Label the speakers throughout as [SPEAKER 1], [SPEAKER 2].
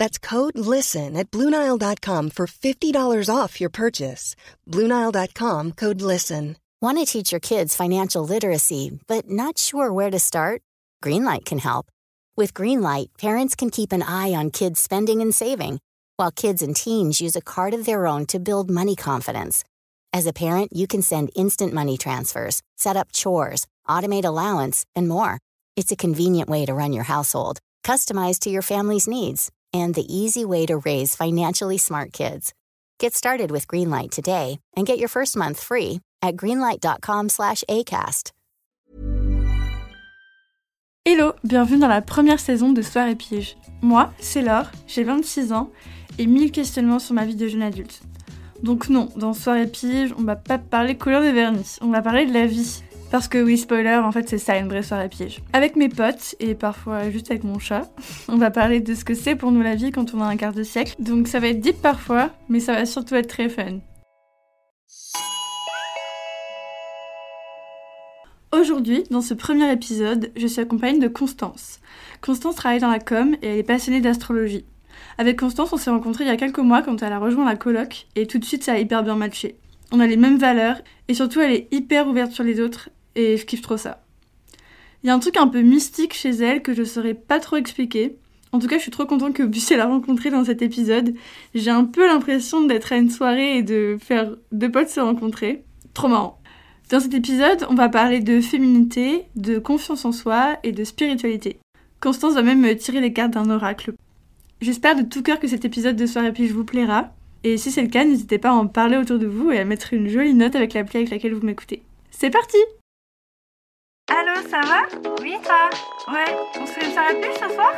[SPEAKER 1] That's code LISTEN at Bluenile.com for $50 off your purchase. Bluenile.com code LISTEN.
[SPEAKER 2] Want to teach your kids financial literacy, but not sure where to start? Greenlight can help. With Greenlight, parents can keep an eye on kids' spending and saving, while kids and teens use a card of their own to build money confidence. As a parent, you can send instant money transfers, set up chores, automate allowance, and more. It's a convenient way to run your household, customized to your family's needs and the easy way to raise financially smart kids. Get started with Greenlight today and get your first month free at greenlight.com/acast.
[SPEAKER 3] Hello, bienvenue dans la première saison de Soir et Pige. Moi, c'est Laure, j'ai 26 ans et 1000 questionnements sur ma vie de jeune adulte. Donc non, dans Soir et Pige, on va pas parler couleur de vernis, on va parler de la vie, parce que oui, spoiler, en fait c'est ça une vraie soirée piège. Avec mes potes, et parfois juste avec mon chat, on va parler de ce que c'est pour nous la vie quand on a un quart de siècle. Donc ça va être deep parfois, mais ça va surtout être très fun. Aujourd'hui, dans ce premier épisode, je suis accompagnée de Constance. Constance travaille dans la com et elle est passionnée d'astrologie. Avec Constance, on s'est rencontrés il y a quelques mois quand elle a rejoint la coloc et tout de suite ça a hyper bien matché. On a les mêmes valeurs et surtout elle est hyper ouverte sur les autres et je kiffe trop ça. Il y a un truc un peu mystique chez elle que je saurais pas trop expliquer. En tout cas, je suis trop contente que vous puissiez la rencontrer dans cet épisode. J'ai un peu l'impression d'être à une soirée et de faire deux potes se rencontrer. Trop marrant. Dans cet épisode, on va parler de féminité, de confiance en soi et de spiritualité. Constance va même me tirer les cartes d'un oracle. J'espère de tout cœur que cet épisode de Soirée Pige vous plaira. Et si c'est le cas, n'hésitez pas à en parler autour de vous et à mettre une jolie note avec l'appli avec laquelle vous m'écoutez. C'est parti Allô, ça va? Oui, toi Ouais, on se fait une soirée plus ce soir?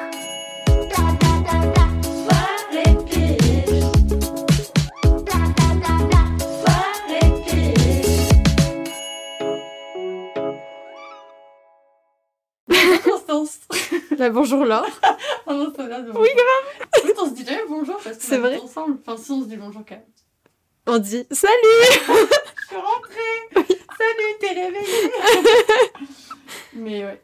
[SPEAKER 3] Constance
[SPEAKER 4] Bah, bonjour Laure.
[SPEAKER 3] Oh non, ça va de
[SPEAKER 4] Oui, grave.
[SPEAKER 3] Oui, on se dit jamais bonjour parce que
[SPEAKER 4] C'est vrai.
[SPEAKER 3] ensemble. Enfin, si on se dit bonjour quand même.
[SPEAKER 4] On dit salut
[SPEAKER 3] Je suis rentrée Salut, t'es réveillée Mais ouais.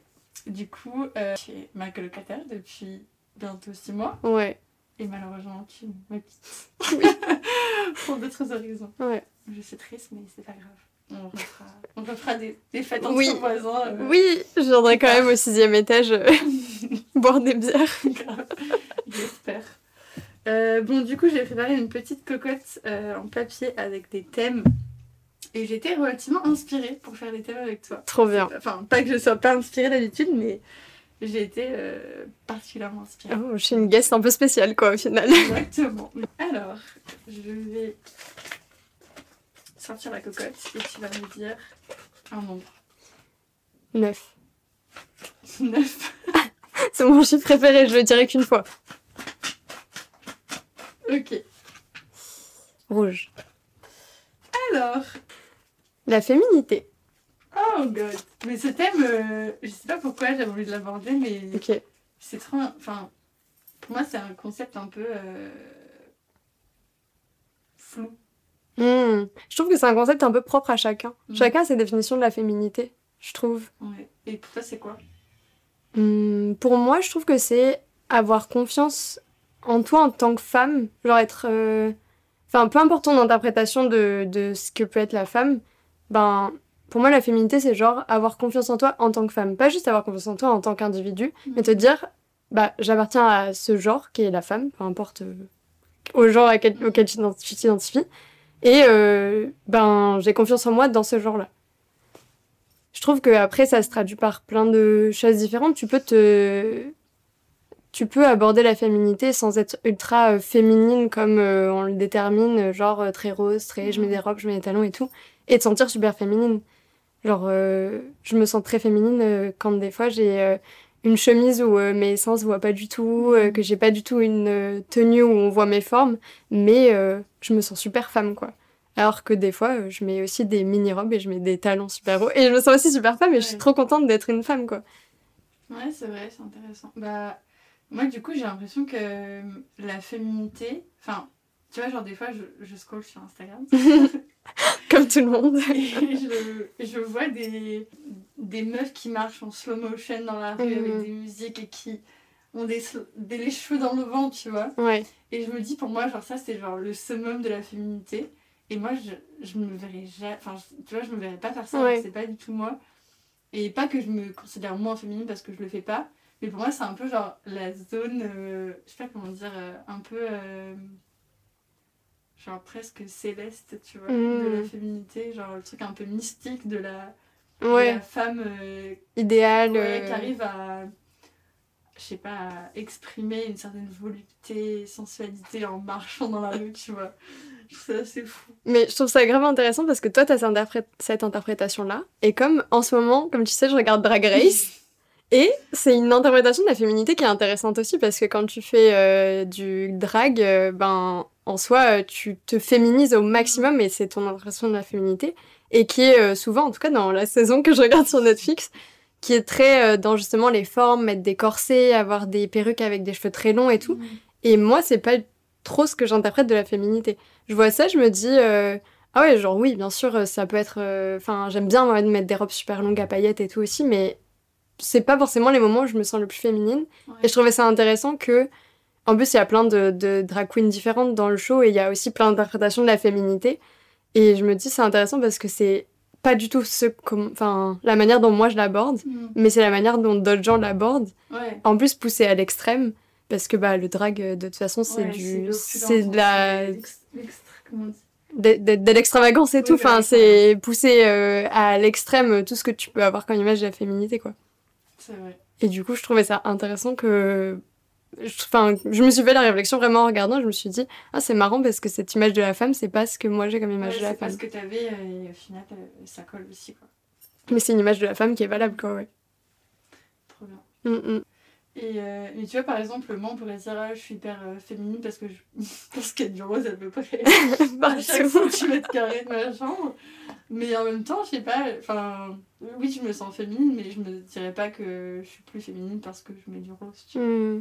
[SPEAKER 3] Du coup, euh, je suis ma colocataire depuis bientôt 6 mois.
[SPEAKER 4] Ouais,
[SPEAKER 3] Et malheureusement, tu me quittes. Pour d'autres raisons.
[SPEAKER 4] ouais.
[SPEAKER 3] Je suis triste, mais c'est pas grave. On refera, on refera des, des fêtes entre
[SPEAKER 4] Oui.
[SPEAKER 3] voisins. euh,
[SPEAKER 4] Oui, je viendrai quand même au sixième étage euh, boire des bières.
[SPEAKER 3] J'espère. Euh, bon, du coup, j'ai préparé une petite cocotte en papier avec des thèmes. Et j'étais relativement inspirée pour faire des thèmes avec toi.
[SPEAKER 4] Trop bien.
[SPEAKER 3] Enfin, pas que je sois pas inspirée d'habitude, mais j'ai été euh, particulièrement inspirée.
[SPEAKER 4] Oh, je suis une guest un peu spéciale quoi au final.
[SPEAKER 3] Exactement. Alors, je vais sortir la cocotte et tu vas me dire un nombre.
[SPEAKER 4] Neuf.
[SPEAKER 3] 9.
[SPEAKER 4] C'est mon chiffre préféré, je le dirai qu'une fois.
[SPEAKER 3] Ok.
[SPEAKER 4] Rouge.
[SPEAKER 3] Alors,
[SPEAKER 4] La féminité.
[SPEAKER 3] oh god. Mais ce thème, euh, je sais pas pourquoi j'avais envie de l'aborder, mais
[SPEAKER 4] Ok.
[SPEAKER 3] c'est trop. Enfin, pour moi, c'est un concept un peu euh, flou.
[SPEAKER 4] Hmm. Je trouve que c'est un concept un peu propre à chacun.
[SPEAKER 3] Mm.
[SPEAKER 4] Chacun a ses définitions de la féminité, je trouve.
[SPEAKER 3] Ouais. Et pour toi, c'est quoi?
[SPEAKER 4] Hmm, Pour moi, je trouve que c'est avoir confiance en toi en tant que femme. Genre être... euh, Enfin, peu importe ton interprétation de, de ce que peut être la femme, ben, pour moi, la féminité, c'est genre avoir confiance en toi en tant que femme. Pas juste avoir confiance en toi en tant qu'individu, mais te dire, bah, j'appartiens à ce genre qui est la femme, peu importe euh, au genre à quel- auquel tu t'identi- tu t'identifies. Et euh, ben, j'ai confiance en moi dans ce genre-là. je trouve que après ça se traduit par plein de choses différentes. Tu peux te tu peux aborder la féminité sans être ultra euh, féminine comme euh, on le détermine, genre très rose, très je mets des robes, je mets des talons et tout, et te sentir super féminine. Genre, je me sens très féminine quand des fois j'ai une chemise où mes sens se voient pas du tout, que j'ai pas du tout une tenue où on voit mes formes, mais je me sens super femme quoi. Alors que des fois, je mets aussi des mini-robes et je mets des talons super hauts. Et je me sens aussi super femme et je suis trop contente d'être une femme, quoi.
[SPEAKER 3] Ouais, c'est vrai, c'est intéressant. Bah, moi, du coup, j'ai l'impression que euh, la féminité. Enfin, tu vois, genre, des fois, je, je scroll sur Instagram.
[SPEAKER 4] Comme tout le monde.
[SPEAKER 3] et je, je, vois des, des meufs qui marchent en slow motion dans la rue avec mhm. des musiques et qui ont des, des les cheveux dans le vent, tu vois.
[SPEAKER 4] Ouais.
[SPEAKER 3] Et je me dis, pour moi, genre, ça, c'est genre le summum de la féminité. Et moi, je, je me verrais jamais. Enfin, tu vois, je me verrais pas faire ça. C'est pas du tout moi. Et pas que je me considère moins féminine parce que je le fais pas. Mais pour moi, c'est un peu genre la zone, euh, je sais pas comment dire, euh, un peu. Euh, genre presque céleste, tu vois, de la mm. féminité, genre le truc un peu mystique de la, la femme.
[SPEAKER 4] idéale.
[SPEAKER 3] qui arrive à. Je sais pas, à exprimer une certaine volupté, sensualité en marchant dans la rue, tu vois. C'est assez fou.
[SPEAKER 4] Mais je trouve ça grave intéressant parce que toi, tu as cette interprétation-là. Et comme en ce moment, comme tu sais, je regarde Drag Race. Et c'est une interprétation de la féminité qui est intéressante aussi parce que quand tu fais euh, du drag, euh, ben en soi, euh, tu te féminises au maximum et c'est ton interprétation de la féminité et qui est souvent, en tout cas dans la saison que je regarde sur Netflix, qui est très dans justement les formes, mettre des corsets, avoir des perruques avec des cheveux très longs et tout. Et moi, c'est pas trop ce que j'interprète de la féminité. Je vois ça, je me dis ah ouais, genre oui, bien sûr, ça peut être. Enfin, j'aime bien moi, mettre des robes super longues à paillettes et tout aussi, mais c'est pas forcément les moments où je me sens le plus féminine. Et je trouvais ça intéressant que, en plus, il y a plein de, de drag queens différentes dans le show et il y a aussi plein d'interprétations de la féminité. Et je me dis, c'est intéressant parce que c'est pas du tout ce enfin la manière dont moi je l'aborde mm. mais c'est la manière dont d'autres gens l'abordent en plus poussé à l'extrême parce que bah le drag de toute façon c'est du c'est de la de, l'extravagance et tout enfin c'est poussé euh, à l'extrême tout ce que tu peux avoir comme image de la féminité quoi et du coup, je trouvais ça intéressant que. Enfin, je me suis fait la réflexion vraiment en regardant, je me suis dit, ah, c'est marrant parce que cette image de la femme, c'est pas ce que moi j'ai comme image de la femme.
[SPEAKER 3] C'est ce que t'avais euh, et au final, euh, ça colle aussi, quoi.
[SPEAKER 4] Mais c'est une image de la femme qui est valable, quoi, ouais.
[SPEAKER 3] Trop bien. Mm, mm. Et, euh, et, tu vois, par exemple, moi, on pourrait dire, ah, je suis hyper féminine parce que je y a du rose à peu près à chaque centimètre carré de ma chambre. Mais en même temps, je sais pas, enfin, oui, je me sens féminine, mais je me dirais pas que je suis plus féminine parce que je mets du rose. Hmm.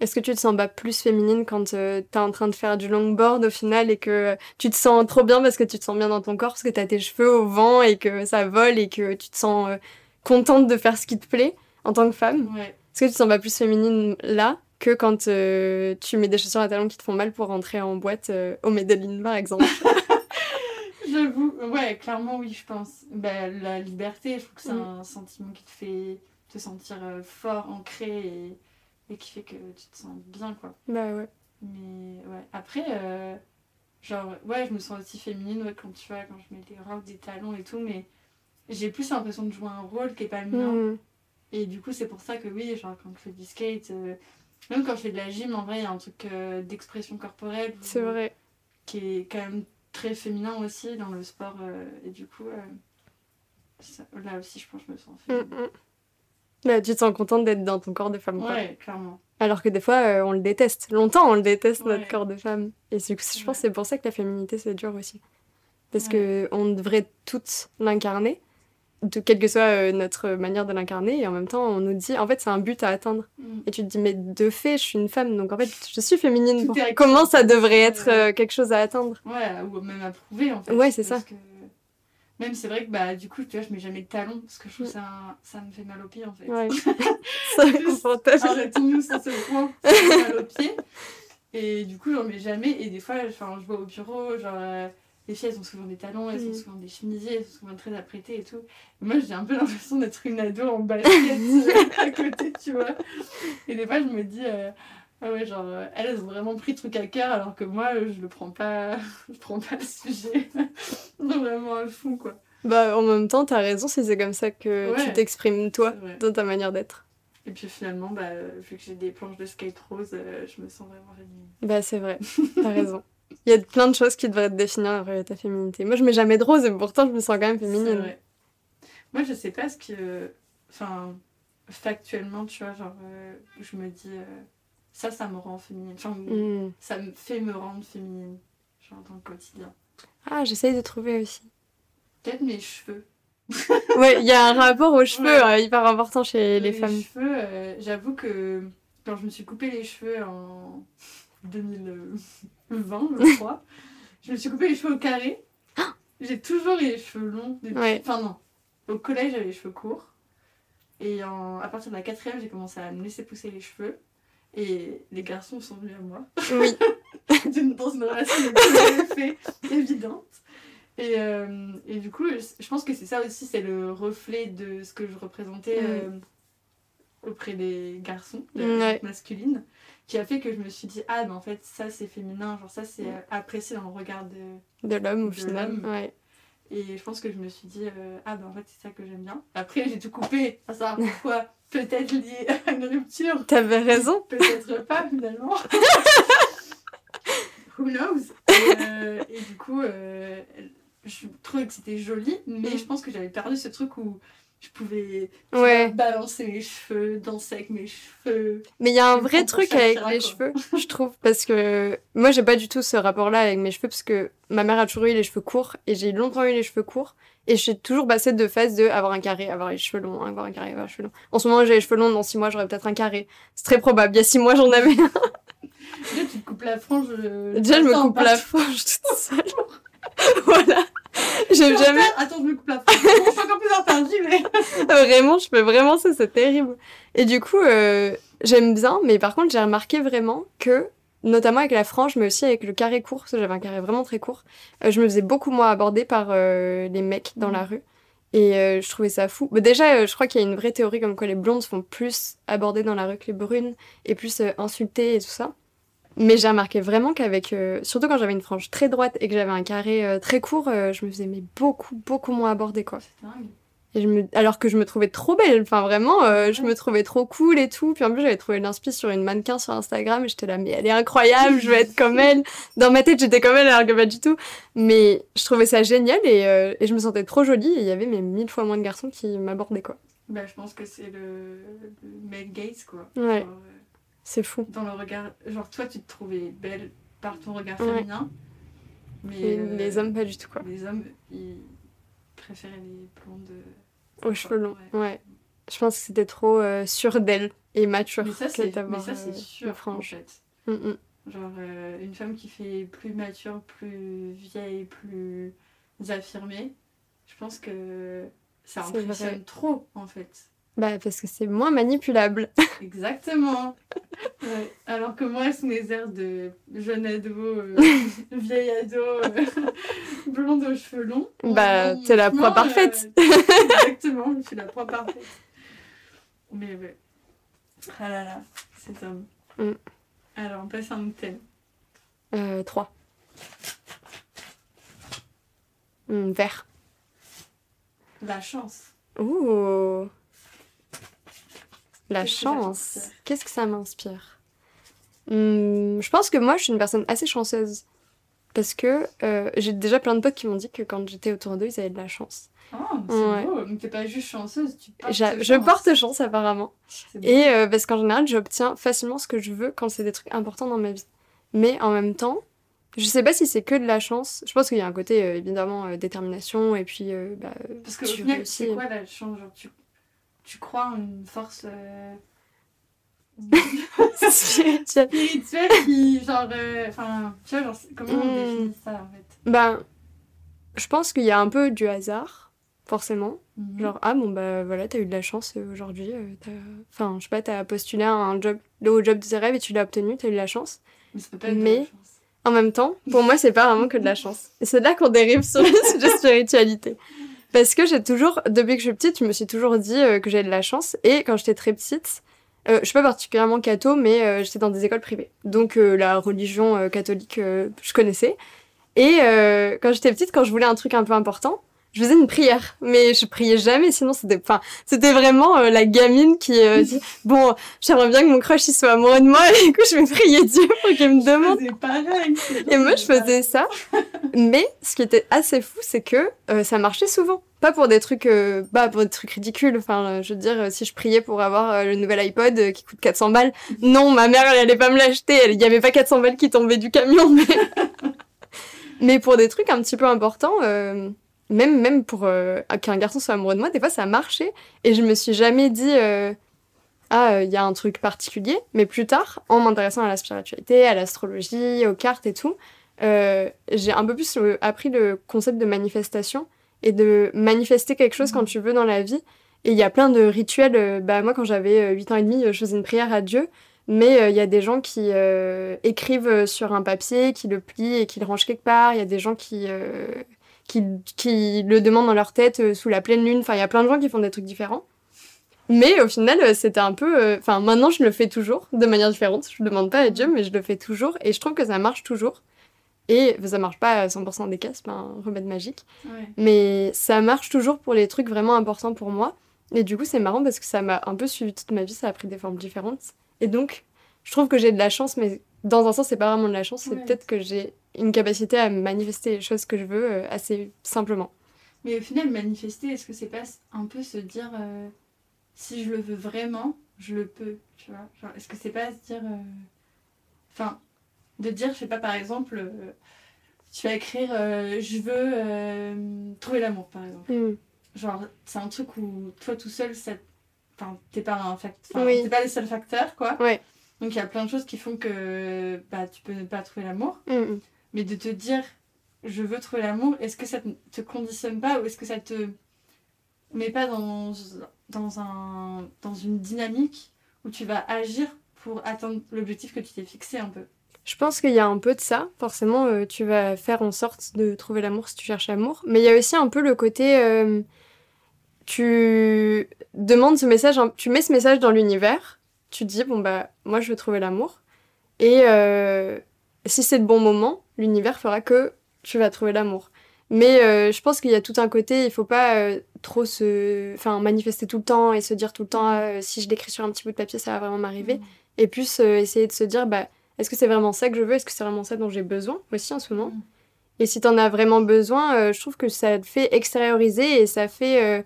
[SPEAKER 4] Est-ce que tu te sens pas plus féminine quand euh, tu es en train de faire du longboard au final et que tu te sens trop bien parce que tu te sens bien dans ton corps, parce que tu as tes cheveux au vent et que ça vole et que tu te sens euh, contente de faire ce qui te plaît en tant que femme? Est-ce que tu te sens pas plus féminine là que quand euh, tu mets des chaussures à talons qui te font mal pour rentrer en boîte au Medellin par exemple?
[SPEAKER 3] J'avoue, ouais, clairement, oui, je pense. Bah, la liberté, je trouve que c'est un sentiment qui te fait te sentir euh, fort, ancré et, et, qui fait que tu te sens bien, quoi.
[SPEAKER 4] Bah ouais.
[SPEAKER 3] Mais ouais, après, euh, genre, ouais, je me sens aussi féminine ouais, quand tu vois, quand je mets des robes, des talons et tout, mais j'ai plus l'impression de jouer un rôle qui est pas le mien. Mm. Et du coup, c'est pour ça que oui, genre, quand je fais du skate, euh, même quand je fais de la gym, en vrai, il y a un truc d'expression corporelle.
[SPEAKER 4] C'est vrai.
[SPEAKER 3] Qui est quand même très féminin aussi dans le sport. Euh, et du coup, euh, là aussi, je pense que je me sens mm, féminine.
[SPEAKER 4] Mm. tu te sens contente d'être dans ton corps de femme.
[SPEAKER 3] Ouais, clairement.
[SPEAKER 4] Alors que des fois, euh, on le déteste. Longtemps, on le déteste, notre corps de femme. Et je pense que c'est pour ça que la féminité, c'est dur aussi. Parce que on devrait toutes l'incarner de quelle que soit euh, notre manière de l'incarner et en même temps on nous dit en fait c'est un but à atteindre mm. et tu te dis mais de fait je suis une femme donc en fait je suis féminine comment ça devrait être euh, quelque chose à atteindre?
[SPEAKER 3] Ouais ou même à prouver en fait
[SPEAKER 4] ouais c'est ça
[SPEAKER 3] même c'est vrai que bah du coup tu vois je mets jamais de talons parce que je trouve mm. ça ça me fait mal aux pieds en fait
[SPEAKER 4] ouais confortable
[SPEAKER 3] arrêtons-nous sur ce point ça me fait mal aux pieds et du coup j'en mets jamais et des fois je vois au bureau genre euh, les filles, elles ont souvent des talons, elles ont souvent des chemisiers, elles sont souvent très apprêtées et tout. moi, j'ai un peu l'impression d'être une ado en basket euh, à côté, tu vois. Et des fois, je me dis, euh, ah ouais, genre, euh, elles, ont vraiment pris le truc à cœur, alors que moi, je le prends pas, je prends pas le sujet vraiment à fond, quoi.
[SPEAKER 4] Bah, en même temps, t'as raison si c'est comme ça que
[SPEAKER 3] Ouais.
[SPEAKER 4] tu t'exprimes, toi, dans ta manière d'être.
[SPEAKER 3] Et puis finalement, bah, euh, vu que j'ai des planches de skate rose, euh, je me sens vraiment féminine.
[SPEAKER 4] Bah, c'est vrai, t'as raison. Il y a plein de choses qui devraient te définir ta féminité. Moi, je mets jamais de rose et pourtant, je me sens quand même féminine.
[SPEAKER 3] vrai. Moi, je sais pas ce que. Enfin, factuellement, tu vois, genre, euh, je me dis, euh, ça, ça me rend féminine. Enfin,
[SPEAKER 4] Hmm.
[SPEAKER 3] ça me fait me rendre féminine, genre, dans le quotidien.
[SPEAKER 4] Ah, j'essaye de trouver aussi.
[SPEAKER 3] Peut-être mes cheveux.
[SPEAKER 4] Ouais, il y a un rapport aux cheveux
[SPEAKER 3] Ouais.
[SPEAKER 4] euh, hyper important chez les, femmes.
[SPEAKER 3] cheveux, euh, j'avoue que quand je me suis coupé les cheveux en 2020, je crois, je me suis coupé les cheveux au carré. J'ai toujours eu les cheveux longs. Depuis...
[SPEAKER 4] Ouais.
[SPEAKER 3] Enfin, non. Au collège, j'avais les cheveux courts. Et en... à partir de la quatrième, j'ai commencé à me laisser pousser les cheveux. Et les garçons sont venus à moi.
[SPEAKER 4] Oui.
[SPEAKER 3] D'une- dans une relation de effet évidente. Et, euh, et du coup, je pense que c'est ça aussi, c'est le reflet de ce que je représentais euh, auprès des garçons, de
[SPEAKER 4] Ouais.
[SPEAKER 3] masculine, qui a fait que je me suis dit, ah, mais en fait, ça c'est féminin, genre ça c'est apprécié dans le regard de.
[SPEAKER 4] De l'homme, au final. Ouais.
[SPEAKER 3] Et je pense que je me suis dit, euh, ah, ben en fait, c'est ça que j'aime bien. Après, j'ai tout coupé, à savoir pourquoi, peut-être lié à une rupture.
[SPEAKER 4] T'avais raison.
[SPEAKER 3] Peut-être pas finalement. Who knows? Et, euh, et du coup, euh, je trouvais que c'était joli, mais
[SPEAKER 4] Mm.
[SPEAKER 3] je pense que j'avais perdu ce truc où je pouvais
[SPEAKER 4] Ouais.
[SPEAKER 3] balancer mes cheveux, danser avec mes cheveux.
[SPEAKER 4] Mais il y a un vrai truc avec les cheveux, je trouve, parce que moi j'ai pas du tout ce rapport-là avec mes cheveux, parce que ma mère a toujours eu les cheveux courts, et j'ai longtemps eu les cheveux courts, et j'ai toujours passé de phase de avoir un carré, avoir les cheveux longs, avoir un carré, avoir les cheveux longs. En ce moment j'ai les cheveux longs, dans six mois j'aurai peut-être un carré. C'est très probable, il y a six mois j'en avais un.
[SPEAKER 3] Déjà, tu te coupes la frange. euh,
[SPEAKER 4] Déjà je me coupe
[SPEAKER 3] par-
[SPEAKER 4] la frange toute seule. voilà. J'aime jamais.
[SPEAKER 3] Attends, je me coupe la suis encore plus en retard, j'y vais.
[SPEAKER 4] vraiment, je fais vraiment ça, c'est terrible. Et du coup, euh, j'aime bien, mais par contre, j'ai remarqué vraiment que, notamment avec la frange, mais aussi avec le carré court, parce que j'avais un carré vraiment très court, euh, je me faisais beaucoup moins aborder par euh, les mecs dans la rue. Et euh, je trouvais ça fou. Bah, déjà, euh, je crois qu'il y a une vraie théorie comme quoi les blondes se font plus aborder dans la rue que les brunes, et plus euh, insultées et tout ça. Mais j'ai remarqué vraiment qu'avec, euh, surtout quand j'avais une frange très droite et que j'avais un carré euh, très court, euh, je me faisais mais beaucoup, beaucoup moins aborder quoi. Et je me... Alors que je me trouvais trop belle, enfin vraiment, je me trouvais trop cool et tout. Puis en plus, j'avais trouvé l'inspi sur une mannequin sur Instagram et j'étais là, mais elle est incroyable, je veux être comme elle. Dans ma tête, j'étais comme elle, alors que pas du tout. Mais je trouvais ça génial et, et je me sentais trop jolie et il y avait mais mille fois moins de garçons qui m'abordaient quoi.
[SPEAKER 3] Bah, je pense que c'est le, le male gaze, quoi.
[SPEAKER 4] Ouais.
[SPEAKER 3] Genre,
[SPEAKER 4] C'est fou.
[SPEAKER 3] dans le regard. Genre, toi, tu te trouvais belle par ton regard
[SPEAKER 4] Ouais.
[SPEAKER 3] féminin. Mais
[SPEAKER 4] Et
[SPEAKER 3] euh,
[SPEAKER 4] les hommes, pas du tout quoi.
[SPEAKER 3] Les hommes, ils préféraient les blondes.
[SPEAKER 4] Aux cheveux longs,
[SPEAKER 3] Ouais.
[SPEAKER 4] ouais. Je pense que c'était trop euh, sûr d'elle et mature
[SPEAKER 3] Mais ça, c'est mais
[SPEAKER 4] d'avoir
[SPEAKER 3] ça, c'est
[SPEAKER 4] euh,
[SPEAKER 3] sûr, en fait.
[SPEAKER 4] Mm, mm.
[SPEAKER 3] Genre, euh, une femme qui fait plus mature, plus vieille, plus affirmée, je pense que ça impressionne trop, en fait.
[SPEAKER 4] Bah parce que c'est moins manipulable.
[SPEAKER 3] Exactement. Ouais. Alors que moi, sous mes airs de jeune ado, euh, vieille ado, euh, blonde aux cheveux longs.
[SPEAKER 4] Bah,
[SPEAKER 3] on-
[SPEAKER 4] t'es la proie
[SPEAKER 3] franchement,
[SPEAKER 4] parfaite.
[SPEAKER 3] euh, exactement, je suis la proie parfaite. Mais ouais. Ah là là, cet homme.
[SPEAKER 4] Mm.
[SPEAKER 3] Alors, on passe à un thème.
[SPEAKER 4] Euh, 3. Hmm, vert.
[SPEAKER 3] La chance.
[SPEAKER 4] Ouh. La
[SPEAKER 3] que
[SPEAKER 4] chance. Qu'est-ce que ça m'inspire? Hmm, Je pense que moi, je suis une personne assez chanceuse. Parce que euh, j'ai déjà plein de potes qui m'ont dit que quand j'étais autour d'eux, ils avaient de la chance.
[SPEAKER 3] Oh, c'est
[SPEAKER 4] Ouais.
[SPEAKER 3] beau. Mais t'es pas juste chanceuse, tu portes
[SPEAKER 4] J'a-
[SPEAKER 3] chance.
[SPEAKER 4] Je porte chance, apparemment. Et euh, parce qu'en général, j'obtiens facilement ce que je veux quand c'est des trucs importants dans ma vie. Mais en même temps, je sais pas si c'est que de la chance. Je pense qu'il y a un côté, euh, évidemment, euh, détermination et puis. euh, bah,
[SPEAKER 3] Parce qu'au
[SPEAKER 4] tu
[SPEAKER 3] final,
[SPEAKER 4] réussis.
[SPEAKER 3] c'est quoi la chance? Genre, tu, tu crois en une force euh,
[SPEAKER 4] spirituel.
[SPEAKER 3] spirituelle qui, genre, euh, enfin, tu vois, genre, comment on
[SPEAKER 4] Hmm.
[SPEAKER 3] définit ça en fait?
[SPEAKER 4] Ben, je pense qu'il y a un peu du hasard, forcément.
[SPEAKER 3] Mhm.
[SPEAKER 4] Genre, ah bon, bah voilà, t'as eu de la chance euh, aujourd'hui. euh, t'as- Enfin, je sais pas, t'as postulé à un job, le job de tes rêves et tu l'as obtenu, t'as eu de la chance.
[SPEAKER 3] Mais ça peut pas être de
[SPEAKER 4] mais-
[SPEAKER 3] la chance.
[SPEAKER 4] En même temps, pour moi, c'est pas vraiment que de la chance. Et c'est là qu'on dérive sur le sujet de spiritualité. Parce que j'ai toujours, depuis que je suis petite, je me suis toujours dit euh, que j'avais de la chance. Et quand j'étais très petite, euh, je suis pas particulièrement catho, mais euh, j'étais dans des écoles privées. Donc la religion catholique, je connaissais. Et quand j'étais petite, quand je voulais un truc un peu important, je faisais une prière, mais je priais jamais, sinon c'était, enfin, c'était vraiment euh, la gamine qui euh, dit, bon, j'aimerais bien que mon crush il soit amoureux de moi, et du coup je vais prier Dieu pour qu'il me demande.
[SPEAKER 3] pareil.
[SPEAKER 4] Et moi je faisais ça, mais ce qui était assez fou, c'est que euh, ça marchait souvent. Pas pour des trucs, bah, pour des trucs ridicules. Enfin, je veux dire, si je priais pour avoir le nouvel iPod qui coûte 400 balles, non, ma mère elle allait pas me l'acheter. Il y avait pas 400 balles qui tombaient du camion, mais, mais pour des trucs un petit peu importants même, même pour euh, qu'un garçon soit amoureux de moi, des fois ça a marché et je me suis jamais dit euh, ah il y a un truc particulier. Mais plus tard, en m'intéressant à la spiritualité, à l'astrologie, aux cartes et tout, euh, j'ai un peu plus appris le concept de manifestation et de manifester quelque chose quand mmh. tu veux dans la vie. Et il y a plein de rituels. bah moi quand j'avais 8 ans et demi, je faisais une prière à Dieu. Mais il y a des gens qui écrivent sur un papier, qui le plient et qui le rangent quelque part. Il y a des gens qui qui, qui le demandent dans leur tête euh, sous la pleine lune. Enfin, il y a plein de gens qui font des trucs différents. Mais au final, euh, c'était un peu. Euh, enfin, maintenant, je le fais toujours de manière différente. Je ne demande pas à Dieu, mais je le fais toujours. Et je trouve que ça marche toujours. Et ça marche pas à 100% des cas, c'est pas un remède magique. Mais ça marche toujours pour les trucs vraiment importants pour moi. Et du coup, c'est marrant parce que ça m'a un peu suivi toute ma vie, ça a pris des formes différentes. Et donc, je trouve que j'ai de la chance, mais dans un sens, c'est pas vraiment de la chance, c'est peut-être que j'ai une capacité à manifester les choses que je veux euh, assez simplement.
[SPEAKER 3] Mais au final, manifester, est-ce que c'est pas un peu se dire euh, si je le veux vraiment, je le peux, tu vois? Est-ce que c'est pas se dire. Euh, enfin, de dire, je sais pas, par exemple, tu vas écrire je veux trouver l'amour, par exemple. Mm. Genre, c'est un truc où toi tout seul, ça... enfin, t'es pas un facteur. T'es pas le seul facteur, quoi.
[SPEAKER 4] Ouais.
[SPEAKER 3] Donc il y a plein de choses qui font que bah, tu peux ne pas trouver l'amour.
[SPEAKER 4] Mm, mm.
[SPEAKER 3] Mais de te dire je veux trouver l'amour, est-ce que ça te, conditionne pas ou est-ce que ça te met pas dans, dans, un, dans une dynamique où tu vas agir pour atteindre l'objectif que tu t'es fixé un peu?
[SPEAKER 4] Je pense qu'il y a un peu de ça. Forcément, euh, tu vas faire en sorte de trouver l'amour si tu cherches l'amour. Mais il y a aussi un peu le côté. Euh, tu demandes ce message, tu mets ce message dans l'univers tu dis, bon, bah, moi, je veux trouver l'amour. Et euh, si c'est le bon moment, l'univers fera que tu vas trouver l'amour. Mais euh, je pense qu'il y a tout un côté, il faut pas euh, trop se enfin, manifester tout le temps et se dire tout le temps, si je l'écris sur un petit bout de papier, ça va vraiment m'arriver. Mm. Et plus essayer de se dire, bah, est-ce que c'est vraiment ça que je veux? Est-ce que c'est vraiment ça dont j'ai besoin aussi en ce moment? Mm. Et si tu en as vraiment besoin, je trouve que ça te fait extérioriser et ça fait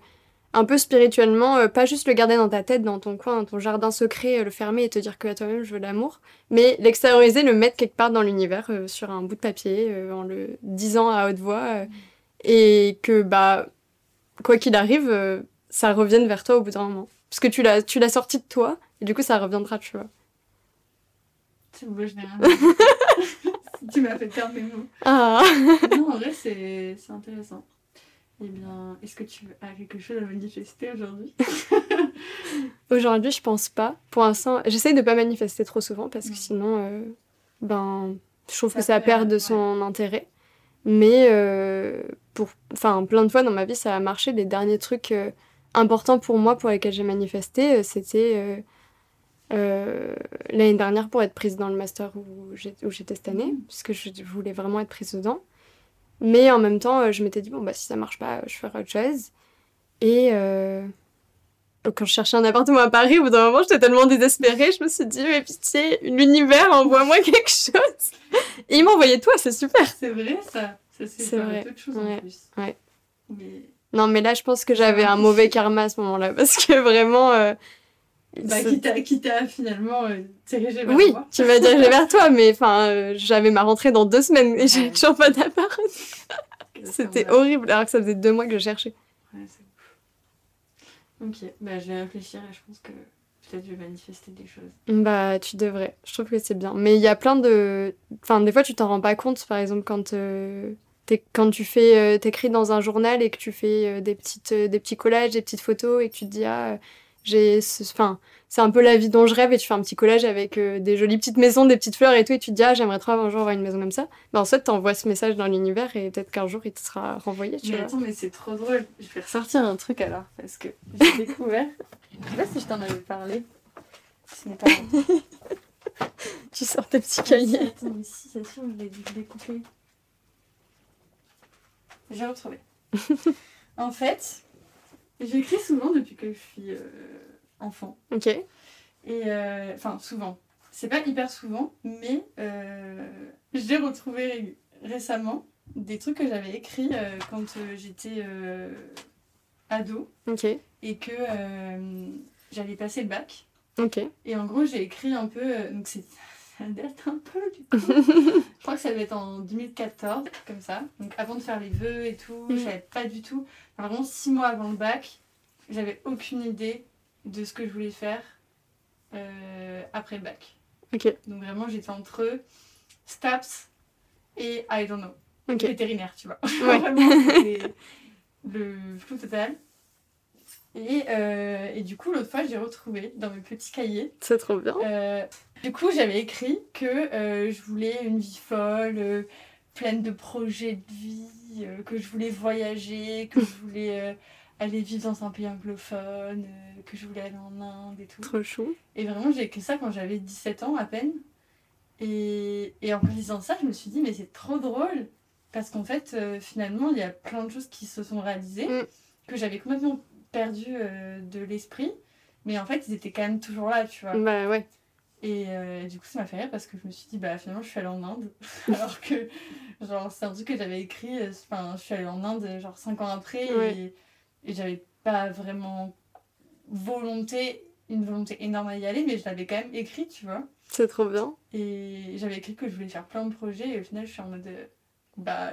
[SPEAKER 4] un peu spirituellement, euh, pas juste le garder dans ta tête, dans ton coin, dans ton jardin secret, euh, le fermer et te dire que à toi-même je veux l'amour, mais l'extérioriser, le mettre quelque part dans l'univers, euh, sur un bout de papier, en le disant à haute voix, et que bah quoi qu'il arrive, ça revienne vers toi au bout d'un moment, parce que tu l'as tu l'as sorti de toi, et du coup ça reviendra, tu vois.
[SPEAKER 3] C'est beau, je n'ai rien. tu m'as fait perdre mes mots.
[SPEAKER 4] Ah.
[SPEAKER 3] non, en vrai c'est intéressant. Eh bien, est-ce que tu as quelque chose à manifester aujourd'hui?
[SPEAKER 4] Aujourd'hui, je pense pas. Pour l'instant, j'essaye de pas manifester trop souvent parce que sinon, euh, ben, je trouve que ça perd de son intérêt. Mais euh, pour, enfin, plein de fois dans ma vie, ça a marché. Les derniers trucs euh, importants pour moi, pour lesquels j'ai manifesté, c'était l'année dernière pour être prise dans le master où j'étais cette année, mmh. puisque je voulais vraiment être prise dedans. Mais en même temps, euh, je m'étais dit, bon, bah, si ça marche pas, je ferai autre chose. Et euh, quand je cherchais un appartement à Paris, au bout d'un moment, j'étais tellement désespérée, je me suis dit, mais pitié, l'univers, envoie-moi quelque chose. Et il m'a envoyé toi, c'est super.
[SPEAKER 3] C'est vrai, ça. Ça, c'est vrai. Choses
[SPEAKER 4] ouais.
[SPEAKER 3] en plus.
[SPEAKER 4] Ouais. Non, mais là, je pense que j'avais un mauvais karma à ce moment-là, parce que vraiment, euh,
[SPEAKER 3] bah, qui t'a finalement euh, dirigé
[SPEAKER 4] vers oui, tu m'as dirigé vers toi, mais enfin, euh, j'avais ma rentrée dans deux semaines et j'ai toujours pas d'appart. C'était horrible, alors que ça faisait deux mois que je cherchais.
[SPEAKER 3] Ouais, c'est ouf. Ok, bah, je vais réfléchir et je pense que peut-être je vais manifester des choses.
[SPEAKER 4] Bah, tu devrais. Je trouve que c'est bien. Mais il y a plein de. Enfin, des fois, tu t'en rends pas compte, par exemple, quand. Euh, quand tu fais, t'écris dans un journal et que tu fais des, petites, des petits collages, des petites photos et que tu te dis, ah, j'ai enfin c'est un peu la vie dont je rêve et tu fais un petit collage avec euh, des jolies petites maisons des petites fleurs et tout et tu te dis ah j'aimerais trop un jour avoir une maison comme ça. En fait t'envoies ce message dans l'univers et peut-être qu'un jour il te sera renvoyé tu
[SPEAKER 3] mais attends mais c'est trop drôle. Je vais ressortir un truc alors parce que j'ai découvert. Je sais pas si je t'en avais parlé. Ce n'est pas
[SPEAKER 4] tu sors tes petits cahiers.
[SPEAKER 3] Attends mais si c'est sûr je l'ai découpé j'ai retrouvé. En fait, j'écris souvent depuis que je suis euh, enfant.
[SPEAKER 4] Ok.
[SPEAKER 3] Et euh, enfin, souvent. C'est pas hyper souvent, mais euh, j'ai retrouvé ré- récemment des trucs que j'avais écrits euh, quand euh, j'étais euh, ado
[SPEAKER 4] Ok.
[SPEAKER 3] et que euh, j'allais passer le bac.
[SPEAKER 4] Ok.
[SPEAKER 3] Et en gros, j'ai écrit un peu. euh, donc, c'est, ça date un peu du coup. je crois que ça devait être en 2014, comme ça. Donc, avant de faire les vœux et tout,
[SPEAKER 4] Mhm.
[SPEAKER 3] je savais pas du tout. Enfin, vraiment, six mois avant le bac, j'avais aucune idée de ce que je voulais faire euh, après le bac.
[SPEAKER 4] Ok.
[SPEAKER 3] Donc, vraiment, j'étais entre STAPS et I don't know.
[SPEAKER 4] Ok.
[SPEAKER 3] Vétérinaire, tu vois.
[SPEAKER 4] Ouais.
[SPEAKER 3] vraiment, c'était le flou total. Et, euh, et du coup, l'autre fois, j'ai retrouvé dans mes petits cahiers
[SPEAKER 4] C'est trop bien.
[SPEAKER 3] euh, du coup, j'avais écrit que euh, je voulais une vie folle, euh, pleine de projets de vie, euh, que je voulais voyager, que je voulais aller vivre dans un pays anglophone, que je voulais aller en Inde et tout.
[SPEAKER 4] Trop chou.
[SPEAKER 3] Et vraiment, j'ai écrit ça quand j'avais 17 ans à peine. Et, et en lisant ça, je me suis dit, mais c'est trop drôle. Parce qu'en fait, finalement, il y a plein de choses qui se sont réalisées
[SPEAKER 4] Mm.
[SPEAKER 3] que j'avais complètement perdu de l'esprit. Mais en fait, ils étaient quand même toujours là, tu vois.
[SPEAKER 4] Bah ouais.
[SPEAKER 3] Et euh, du coup, ça m'a fait rire parce que je me suis dit, bah finalement, je suis allée en Inde. Alors que, genre, c'est un truc que j'avais écrit. euh, Enfin, je suis allée en Inde, genre, 5 ans après.
[SPEAKER 4] Ouais.
[SPEAKER 3] Et, et j'avais pas vraiment volonté, une volonté énorme à y aller, mais je l'avais quand même écrit, tu vois.
[SPEAKER 4] C'est trop bien.
[SPEAKER 3] Et j'avais écrit que je voulais faire plein de projets. Et au final, je suis en mode, euh, bah.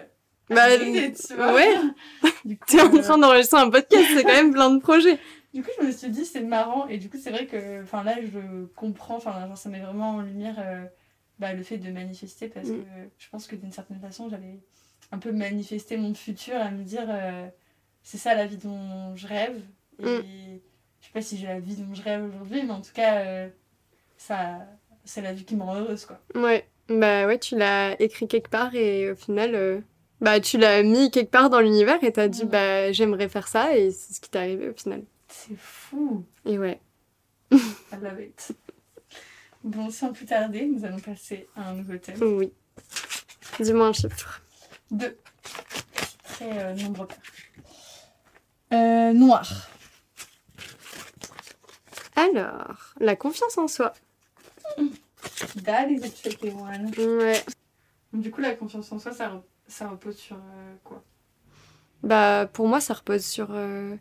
[SPEAKER 4] Bah,
[SPEAKER 3] tu vois.
[SPEAKER 4] ouais. T'es en train d'enregistrer un podcast, c'est quand même plein de projets.
[SPEAKER 3] Du coup, je me suis dit, c'est marrant. Et du coup, c'est vrai que enfin, là, je comprends. Enfin, genre, ça met vraiment en lumière euh, bah, le fait de manifester. Parce
[SPEAKER 4] Mm.
[SPEAKER 3] que je pense que d'une certaine façon, j'avais un peu manifesté mon futur à me dire, euh, c'est ça la vie dont je rêve. Et
[SPEAKER 4] Mm.
[SPEAKER 3] je sais pas si j'ai la vie dont je rêve aujourd'hui, mais en tout cas, euh, ça, c'est la vie qui me rend heureuse, quoi.
[SPEAKER 4] Ouais. Bah ouais, tu l'as écrit quelque part et au final, bah tu l'as mis quelque part dans l'univers et t'as dit, bah j'aimerais faire ça et c'est ce qui t'est arrivé au final.
[SPEAKER 3] C'est fou.
[SPEAKER 4] Et ouais.
[SPEAKER 3] I love it. Bon, sans plus tarder, nous allons passer à un nouveau thème.
[SPEAKER 4] Oui. Dis-moi un chiffre.
[SPEAKER 3] Deux. Très euh, nombreux. Euh, noir.
[SPEAKER 4] Alors, la confiance en soi.
[SPEAKER 3] That is a tricky one.
[SPEAKER 4] Ouais.
[SPEAKER 3] Du coup, la confiance en soi, ça, ça repose sur euh, quoi?
[SPEAKER 4] Bah pour moi, ça repose sur euh,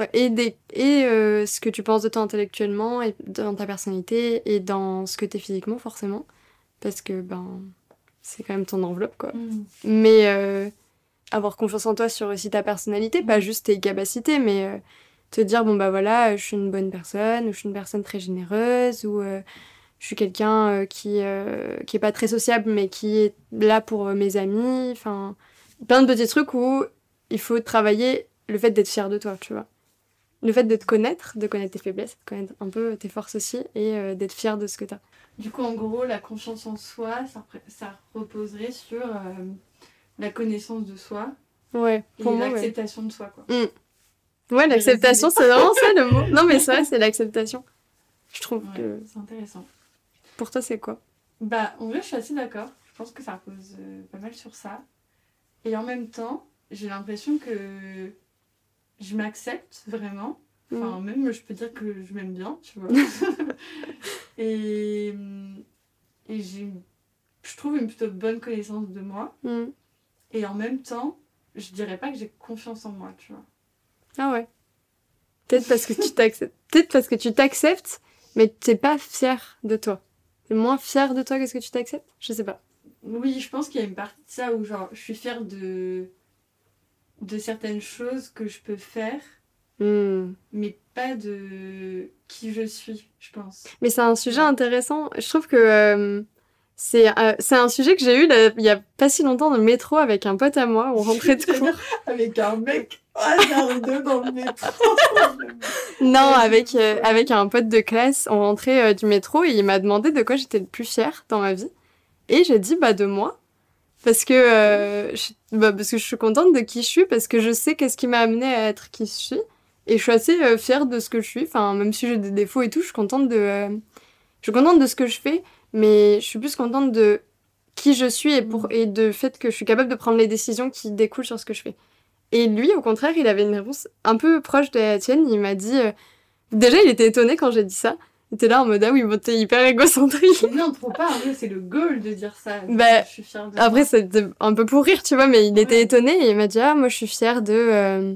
[SPEAKER 4] ouais, et, des, et euh, ce que tu penses de toi intellectuellement et dans ta personnalité et dans ce que t'es physiquement forcément. Parce que ben c'est quand même ton enveloppe quoi. Mais euh, avoir confiance en toi sur aussi ta personnalité, pas juste tes capacités, mais euh, te dire bon bah voilà, je suis une bonne personne, ou je suis une personne très généreuse, ou je suis quelqu'un qui qui est pas très sociable, mais qui est là pour mes amis. Enfin, plein de petits trucs où il faut travailler le fait d'être fier de toi, tu vois. Le fait de te connaître, de connaître tes faiblesses, de connaître un peu tes forces aussi, et euh, d'être fier de ce que t'as.
[SPEAKER 3] Du coup, en gros, la confiance en soi, ça, reposerait sur euh, la connaissance de soi
[SPEAKER 4] Ouais,
[SPEAKER 3] et
[SPEAKER 4] pour moi, ouais.
[SPEAKER 3] l'acceptation de soi. Quoi.
[SPEAKER 4] Ouais, l'acceptation, c'est vraiment ça le mot. Non, mais c'est vrai, c'est l'acceptation. Je trouve
[SPEAKER 3] Ouais,
[SPEAKER 4] que
[SPEAKER 3] C'est intéressant.
[SPEAKER 4] pour toi, c'est quoi?
[SPEAKER 3] Bah, en vrai, je suis assez d'accord. Je pense que ça repose euh, pas mal sur ça. Et en même temps, j'ai l'impression que je m'accepte vraiment. Enfin, même, je peux dire que je m'aime bien, tu vois. et et j'ai, je trouve, une plutôt bonne connaissance de moi.
[SPEAKER 4] Mm.
[SPEAKER 3] Et en même temps, je dirais pas que j'ai confiance en moi, tu vois.
[SPEAKER 4] Ah ouais. Peut-être parce que tu t'acceptes. Peut-être parce que tu t'acceptes, mais t'es pas fier de toi. T'es moins fier de toi que ce que tu t'acceptes? Je sais pas.
[SPEAKER 3] Oui, je pense qu'il y a une partie de ça où, genre, je suis fière de, de certaines choses que je peux faire.
[SPEAKER 4] Mm.
[SPEAKER 3] mais pas de qui je suis, je pense.
[SPEAKER 4] Mais c'est un sujet intéressant. Je trouve que euh, c'est euh, c'est un sujet que j'ai eu là, il y a pas si longtemps dans le métro avec un pote à moi. On rentrait de cours.
[SPEAKER 3] Avec un mec hasardeux dans le métro.
[SPEAKER 4] Non, avec, euh, avec un pote de classe, on rentrait du métro et il m'a demandé de quoi j'étais le plus fière dans ma vie. Et j'ai dit, bah, de moi. Parce que, euh, je, bah, parce que je suis contente de qui je suis, parce que je sais qu'est-ce qui m'a amené à être qui je suis. Et je suis assez euh, fière de ce que je suis. Enfin, même si j'ai des défauts et tout, je suis contente de, euh, je suis contente de ce que je fais, mais je suis plus contente de qui je suis et, pour, et de fait que je suis capable de prendre les décisions qui découlent sur ce que je fais. Et lui, au contraire, il avait une réponse un peu proche de la tienne. Il m'a dit. Déjà, il était étonné quand j'ai dit ça. Était là en mode Ah oui, bon, t'es hyper égocentrique.
[SPEAKER 3] Non, trop pas. C'est le goal de dire ça.
[SPEAKER 4] Bah,
[SPEAKER 3] je suis fière de
[SPEAKER 4] Après, c'était un peu pour rire, tu vois, mais il était étonné et il m'a dit Ah, moi, je suis fière de. euh,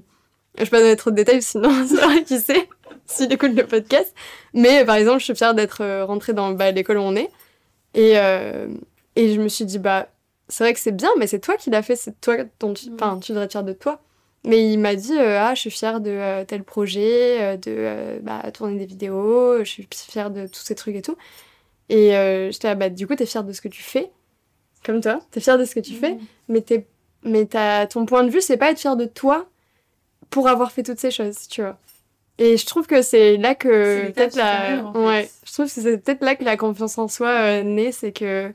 [SPEAKER 4] Je vais pas donner trop de détails, sinon, c'est vrai qu'il sait, s'il écoute le podcast. Mais par exemple, je suis fière d'être euh, rentrée dans bah, l'école où on est. Et, euh, et je me suis dit Bah, c'est vrai que c'est bien, mais c'est toi qui l'as fait, c'est toi dont tu.
[SPEAKER 3] Mm.
[SPEAKER 4] Enfin, tu devrais être fière de toi. Mais il m'a dit euh, Ah, je suis fière de euh, tel projet, euh, de euh, bah, tourner des vidéos, je suis fière de tous ces trucs et tout. Et j'étais là, bah, du coup, t'es fière de ce que tu fais, comme toi, t'es fière de ce que tu fais, mais, t'es, mais t'as, ton point de vue, c'est pas être fière de toi pour avoir fait toutes ces choses, tu vois. Et je trouve que c'est là que
[SPEAKER 3] l'étape
[SPEAKER 4] peut-être la,
[SPEAKER 3] supérieure, en fait.
[SPEAKER 4] ouais, je trouve que c'est peut-être là que la confiance en soi naît, c'est que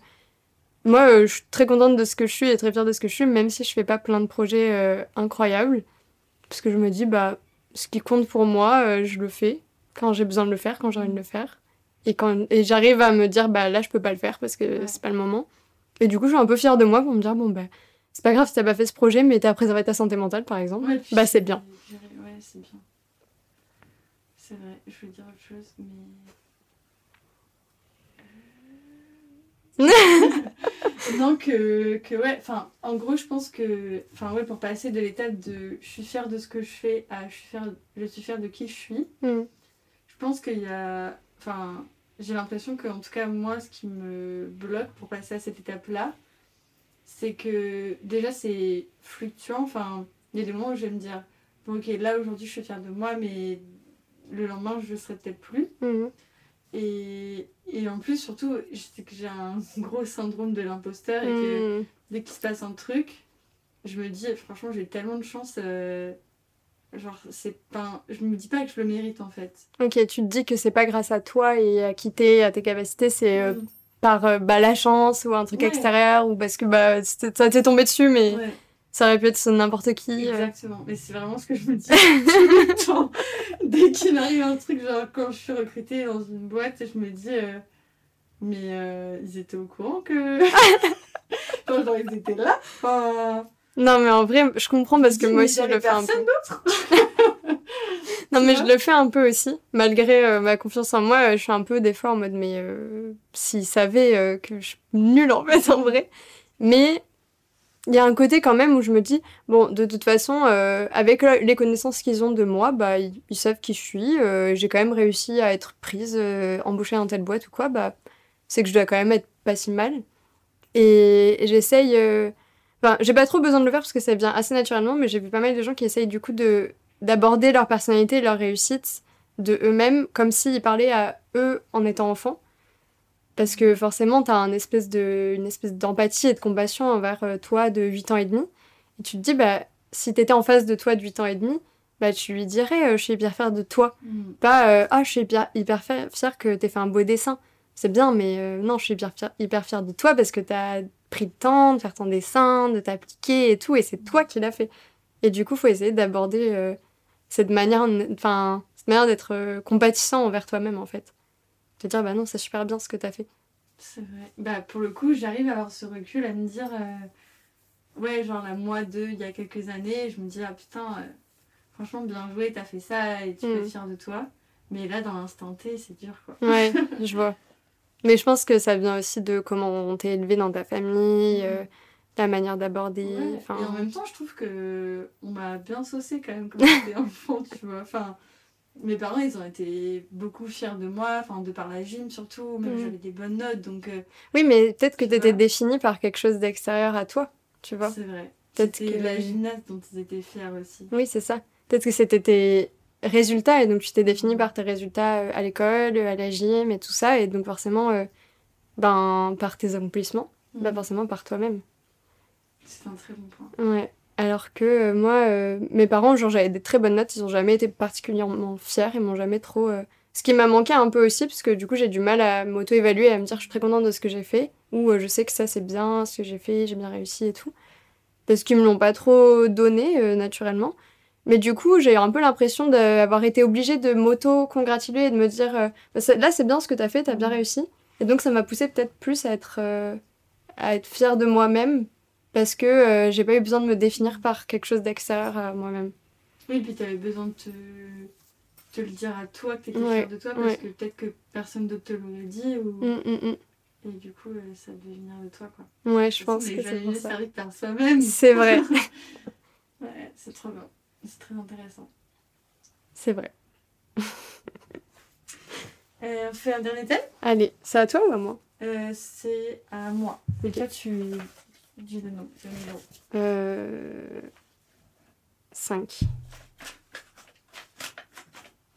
[SPEAKER 4] moi, euh, je suis très contente de ce que je suis et très fière de ce que je suis, même si je fais pas plein de projets euh, incroyables, parce que je me dis bah ce qui compte pour moi, euh, je le fais quand j'ai besoin de le faire, quand j'ai envie de le faire, et quand et j'arrive à me dire bah là je peux pas le faire parce que
[SPEAKER 3] Ouais.
[SPEAKER 4] c'est pas le moment. Et du coup, je suis un peu fière de moi pour me dire bon bah c'est pas grave si t'as pas fait ce projet, mais t'as préservé ta santé mentale par exemple.
[SPEAKER 3] Ouais,
[SPEAKER 4] bah c'est bien.
[SPEAKER 3] Ouais, c'est bien. C'est vrai, je veux dire autre chose, mais. non, que, que ouais, enfin, en gros, je pense que, enfin, ouais, pour passer de l'étape de je suis fière de ce que je fais à je suis fière, je suis fière de qui je suis,
[SPEAKER 4] Mm.
[SPEAKER 3] je pense qu'il y a, enfin, j'ai l'impression que, en tout cas, moi, ce qui me bloque pour passer à cette étape-là, c'est que déjà, c'est fluctuant, enfin, il y a des moments où je vais me dire, bon, ok, là, aujourd'hui, je suis fière de moi, mais le lendemain, je le serai peut-être plus.
[SPEAKER 4] Mhm.
[SPEAKER 3] Et, et en plus, surtout, je sais que j'ai un gros syndrome de l'imposteur et que
[SPEAKER 4] Mm.
[SPEAKER 3] dès qu'il se passe un truc, je me dis, franchement, j'ai tellement de chance. euh, genre, c'est pas. Je me dis pas que je le mérite en fait.
[SPEAKER 4] Ok, tu te dis que c'est pas grâce à toi et à qui t'es, à tes capacités, c'est euh,
[SPEAKER 3] Mm.
[SPEAKER 4] par euh, bah, la chance ou un truc
[SPEAKER 3] Ouais.
[SPEAKER 4] extérieur ou parce que bah ça t'est tombé dessus, mais
[SPEAKER 3] Ouais,
[SPEAKER 4] ça aurait pu être n'importe qui. euh.
[SPEAKER 3] exactement. Mais c'est vraiment ce que je me dis tout le temps. Dès qu'il m'arrive un truc, genre quand je suis recrutée dans une boîte, je me dis, euh, mais euh, ils étaient au courant que. Genre, ils étaient là. Enfin,
[SPEAKER 4] Non, mais en vrai, je comprends parce que moi aussi je le fais un peu.
[SPEAKER 3] personne
[SPEAKER 4] Non, mais je le fais un peu aussi. Malgré euh, ma confiance en moi, je suis un peu des fois en mode, mais s'ils savaient que je suis nulle en fait, en vrai. Mais il y a un côté quand même où je me dis, bon, de toute façon, euh, avec le- les connaissances qu'ils ont de moi, bah, ils, savent qui je suis. euh, J'ai quand même réussi à être prise, euh, embauchée dans telle boîte ou quoi, bah, c'est que je dois quand même être pas si mal. Et, j'essaye. Enfin, j'ai pas trop besoin de le faire parce que ça vient assez naturellement, mais j'ai vu pas mal de gens qui essayent du coup de d'aborder leur personnalité leur réussite de eux-mêmes comme s'ils parlaient à eux en étant enfants. Parce que forcément, un espèce de, une espèce d'empathie et de compassion envers euh, toi de 8 ans et demi. Et tu te dis, bah, si t'étais en face de toi de 8 ans et demi, bah, tu lui dirais, euh, je suis hyper fière de toi.
[SPEAKER 3] Mm.
[SPEAKER 4] Pas, euh, ah, je suis hyper, hyper fière, que t'aies fait un beau dessin. C'est bien, mais euh, non, je suis hyper fière, hyper fière de toi parce que t'as pris le temps de faire ton dessin, de t'appliquer et tout, et c'est toi qui l'as fait. Et du coup, faut essayer d'aborder cette manière, enfin, cette manière d'être compatissant envers toi-même, en fait. Te dire, bah non, c'est super bien ce que t'as fait.
[SPEAKER 3] C'est vrai. Bah, pour le coup, j'arrive à avoir ce recul, à me dire. euh, Ouais, genre la moi d'eux, il y a quelques années, je me dis, ah putain, euh, franchement, bien joué, t'as fait ça et tu peux
[SPEAKER 4] Mm.
[SPEAKER 3] être fière de toi. Mais là, dans l'instant T, c'est dur, quoi.
[SPEAKER 4] Ouais, je vois. Mais je pense que ça vient aussi de comment on t'est élevé dans ta famille, euh, la manière d'aborder.
[SPEAKER 3] Ouais, Et en même temps, je trouve que on m'a bien saucé quand même quand j'étais enfant, tu vois. Enfin, mes parents, ils ont été beaucoup fiers de moi, enfin, de par la gym surtout, même
[SPEAKER 4] Mm.
[SPEAKER 3] j'avais des bonnes notes, donc euh,
[SPEAKER 4] Oui, mais peut-être que
[SPEAKER 3] Tu
[SPEAKER 4] t'étais
[SPEAKER 3] vois.
[SPEAKER 4] définie par quelque chose d'extérieur à toi, tu vois.
[SPEAKER 3] c'est vrai.
[SPEAKER 4] Peut-être que-
[SPEAKER 3] la gymnaste dont ils étaient fiers aussi.
[SPEAKER 4] Oui, c'est ça. Peut-être que c'était tes résultats et donc tu t'es défini par tes résultats euh, à l'école, à la gym et tout ça et donc forcément, euh, ben, par tes accomplissements,
[SPEAKER 3] Mm.
[SPEAKER 4] bah forcément par toi-même.
[SPEAKER 3] C'est un très bon point.
[SPEAKER 4] Ouais. Alors que euh, moi, euh, mes parents, genre, j'avais des très bonnes notes, ils ont jamais été particulièrement fiers, ils m'ont jamais trop. euh, Ce qui m'a manqué un peu aussi, parce que du coup, j'ai du mal à m'auto-évaluer, à me dire je suis très contente de ce que j'ai fait, ou je sais que ça c'est bien, ce que j'ai fait, j'ai bien réussi et tout. Parce qu'ils me l'ont pas trop donné naturellement. Mais du coup, j'ai un peu l'impression d'avoir été obligée de m'auto-congratuler et de me dire Bah, là c'est bien ce que t'as fait, t'as bien réussi. Et donc ça m'a poussé peut-être plus à être, à être fière de moi-même parce que euh, j'ai pas eu besoin de me définir par quelque chose d'extérieur à moi-même.
[SPEAKER 3] Oui, puis tu avais besoin de te, te le dire à toi, que tu étais
[SPEAKER 4] Ouais,
[SPEAKER 3] fière de toi, parce
[SPEAKER 4] ouais.
[SPEAKER 3] que peut-être que personne d'autre te l'aurait dit, ou...
[SPEAKER 4] Mm, mm,
[SPEAKER 3] et du coup, euh, ça devait venir de toi, quoi.
[SPEAKER 4] mm. Ouais, je pense que c'est pour ça.
[SPEAKER 3] servi par soi-même.
[SPEAKER 4] C'est vrai,
[SPEAKER 3] Ouais, c'est trop bien. C'est très intéressant.
[SPEAKER 4] c'est vrai.
[SPEAKER 3] Euh, on fait un dernier thème?
[SPEAKER 4] Allez, c'est à toi ou à moi?
[SPEAKER 3] Euh, C'est à moi. Et toi, tu dis le nom, le numéro.
[SPEAKER 4] euh... 5.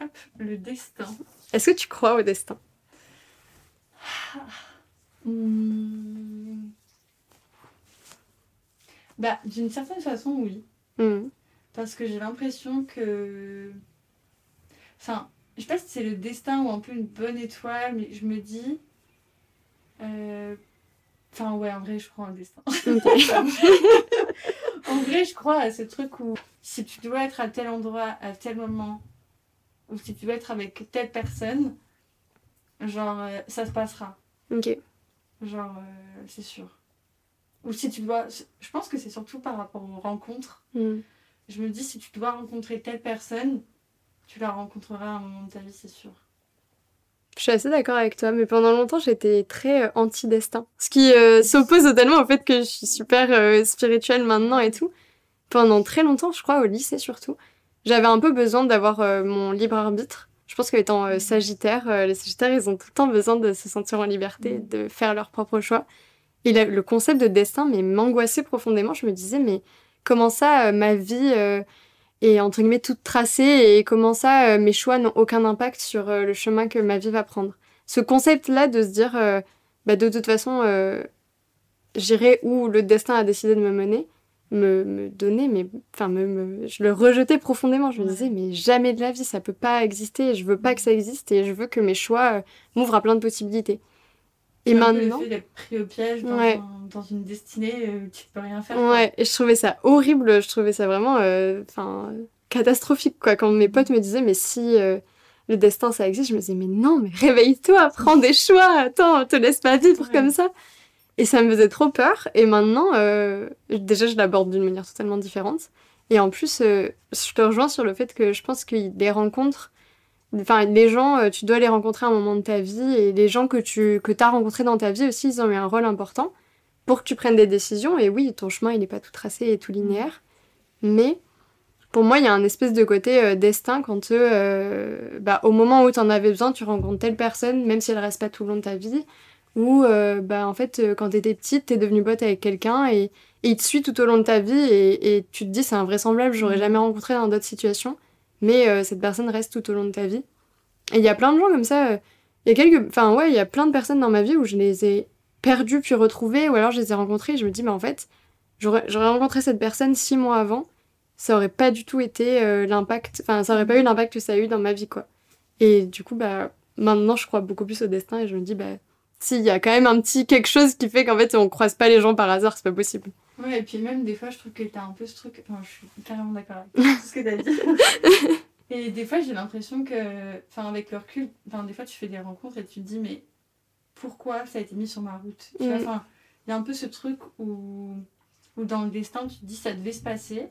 [SPEAKER 3] Hop, le destin.
[SPEAKER 4] Est-ce que tu crois au destin?
[SPEAKER 3] Hmm. Bah, d'une certaine façon, oui.
[SPEAKER 4] Mm.
[SPEAKER 3] Parce que j'ai l'impression que. Enfin, je sais pas si c'est le destin ou un peu une bonne étoile, mais je me dis. euh, Enfin, ouais, en vrai, je crois en destin. En vrai, je crois à ce truc où si tu dois être à tel endroit, à tel moment, ou si tu dois être avec telle personne, genre, euh, ça se passera.
[SPEAKER 4] ok.
[SPEAKER 3] Genre, euh, c'est sûr. Ou si tu dois. Je pense que c'est surtout par rapport aux rencontres.
[SPEAKER 4] Mm.
[SPEAKER 3] Je me dis, si tu dois rencontrer telle personne, tu la rencontreras à un moment de ta vie, c'est sûr.
[SPEAKER 4] Je suis assez d'accord avec toi, mais pendant longtemps j'étais très euh, anti-destin. Ce qui euh, s'oppose totalement au fait que je suis super euh, spirituelle maintenant et tout. Pendant très longtemps, je crois, au lycée surtout, j'avais un peu besoin d'avoir euh, mon libre arbitre. Je pense qu'étant sagittaire, les sagittaires, ils ont tout le temps besoin de se sentir en liberté,
[SPEAKER 3] Mm.
[SPEAKER 4] de faire leur propre choix. Et le concept de destin, mais m'angoissait profondément. Je me disais, mais comment ça, ma vie est entre guillemets toute tracée et comment ça, euh, mes choix n'ont aucun impact sur euh, le chemin que ma vie va prendre. Ce concept-là de se dire, euh, bah, de toute façon, j'irai où le destin a décidé de me mener, me, me donner, mais enfin, me, me- je le rejetais profondément. Je me disais, mais jamais de la vie, ça peut pas exister. Je veux pas que ça existe et je veux que mes choix m'ouvrent à plein de possibilités. Et maintenant.
[SPEAKER 3] Le fait d'être pris au piège dans,
[SPEAKER 4] Ouais.
[SPEAKER 3] un- dans une destinée euh, où tu peux rien faire. quoi.
[SPEAKER 4] Ouais, et je trouvais ça horrible, je trouvais ça vraiment euh, enfin catastrophique quoi. Quand mes potes me disaient mais si euh, le destin ça existe, je me disais mais non, mais réveille-toi, prends des choix, attends, te laisse pas vivre
[SPEAKER 3] Ouais.
[SPEAKER 4] comme ça. Et ça me faisait trop peur. Et maintenant, euh, déjà je l'aborde d'une manière totalement différente. Et en plus, euh, je te rejoins sur le fait que je pense que les rencontres, enfin les gens, euh, tu dois les rencontrer à un moment de ta vie et les gens que tu que as rencontrés dans ta vie aussi, ils ont eu un rôle important pour que tu prennes des décisions. Et oui, ton chemin, il n'est pas tout tracé et tout linéaire. Mais pour moi, il y a un espèce de côté euh, destin quand euh, bah, au moment où tu en avais besoin, tu rencontres telle personne, même si elle reste pas tout le long de ta vie. Ou euh, bah, en fait, quand tu étais petite, tu es devenue pote avec quelqu'un et, et il te suit tout au long de ta vie. Et, et tu te dis, c'est invraisemblable, j'aurais
[SPEAKER 3] Mhm.
[SPEAKER 4] jamais rencontré dans d'autres situations. Mais euh, cette personne reste tout au long de ta vie. Et il y a plein de gens comme ça. euh, Il y a quelques. Enfin, ouais, il y a plein de personnes dans ma vie où je les ai perdues puis retrouvées, ou alors je les ai rencontrées et je me dis, mais en fait, j'aurais rencontré cette personne six mois avant, ça aurait pas du tout été euh, l'impact. Enfin, ça aurait pas eu l'impact que ça a eu dans ma vie, quoi. Et du coup, bah, maintenant, je crois beaucoup plus au destin et je me dis, bah, si, il y a quand même un petit quelque chose qui fait qu'en fait, on croise pas les gens par hasard, c'est pas possible.
[SPEAKER 3] Ouais, et puis même des fois, je trouve que t'as un peu ce truc. Enfin, je suis carrément d'accord avec tout ce que t'as dit. et des fois, j'ai l'impression que. Enfin, avec le recul, enfin, des fois, tu fais des rencontres et tu te dis, mais pourquoi ça a été mis sur ma route? Tu vois,
[SPEAKER 4] Mm.
[SPEAKER 3] enfin, il y a un peu ce truc où, où dans le destin, tu te dis, ça devait se passer.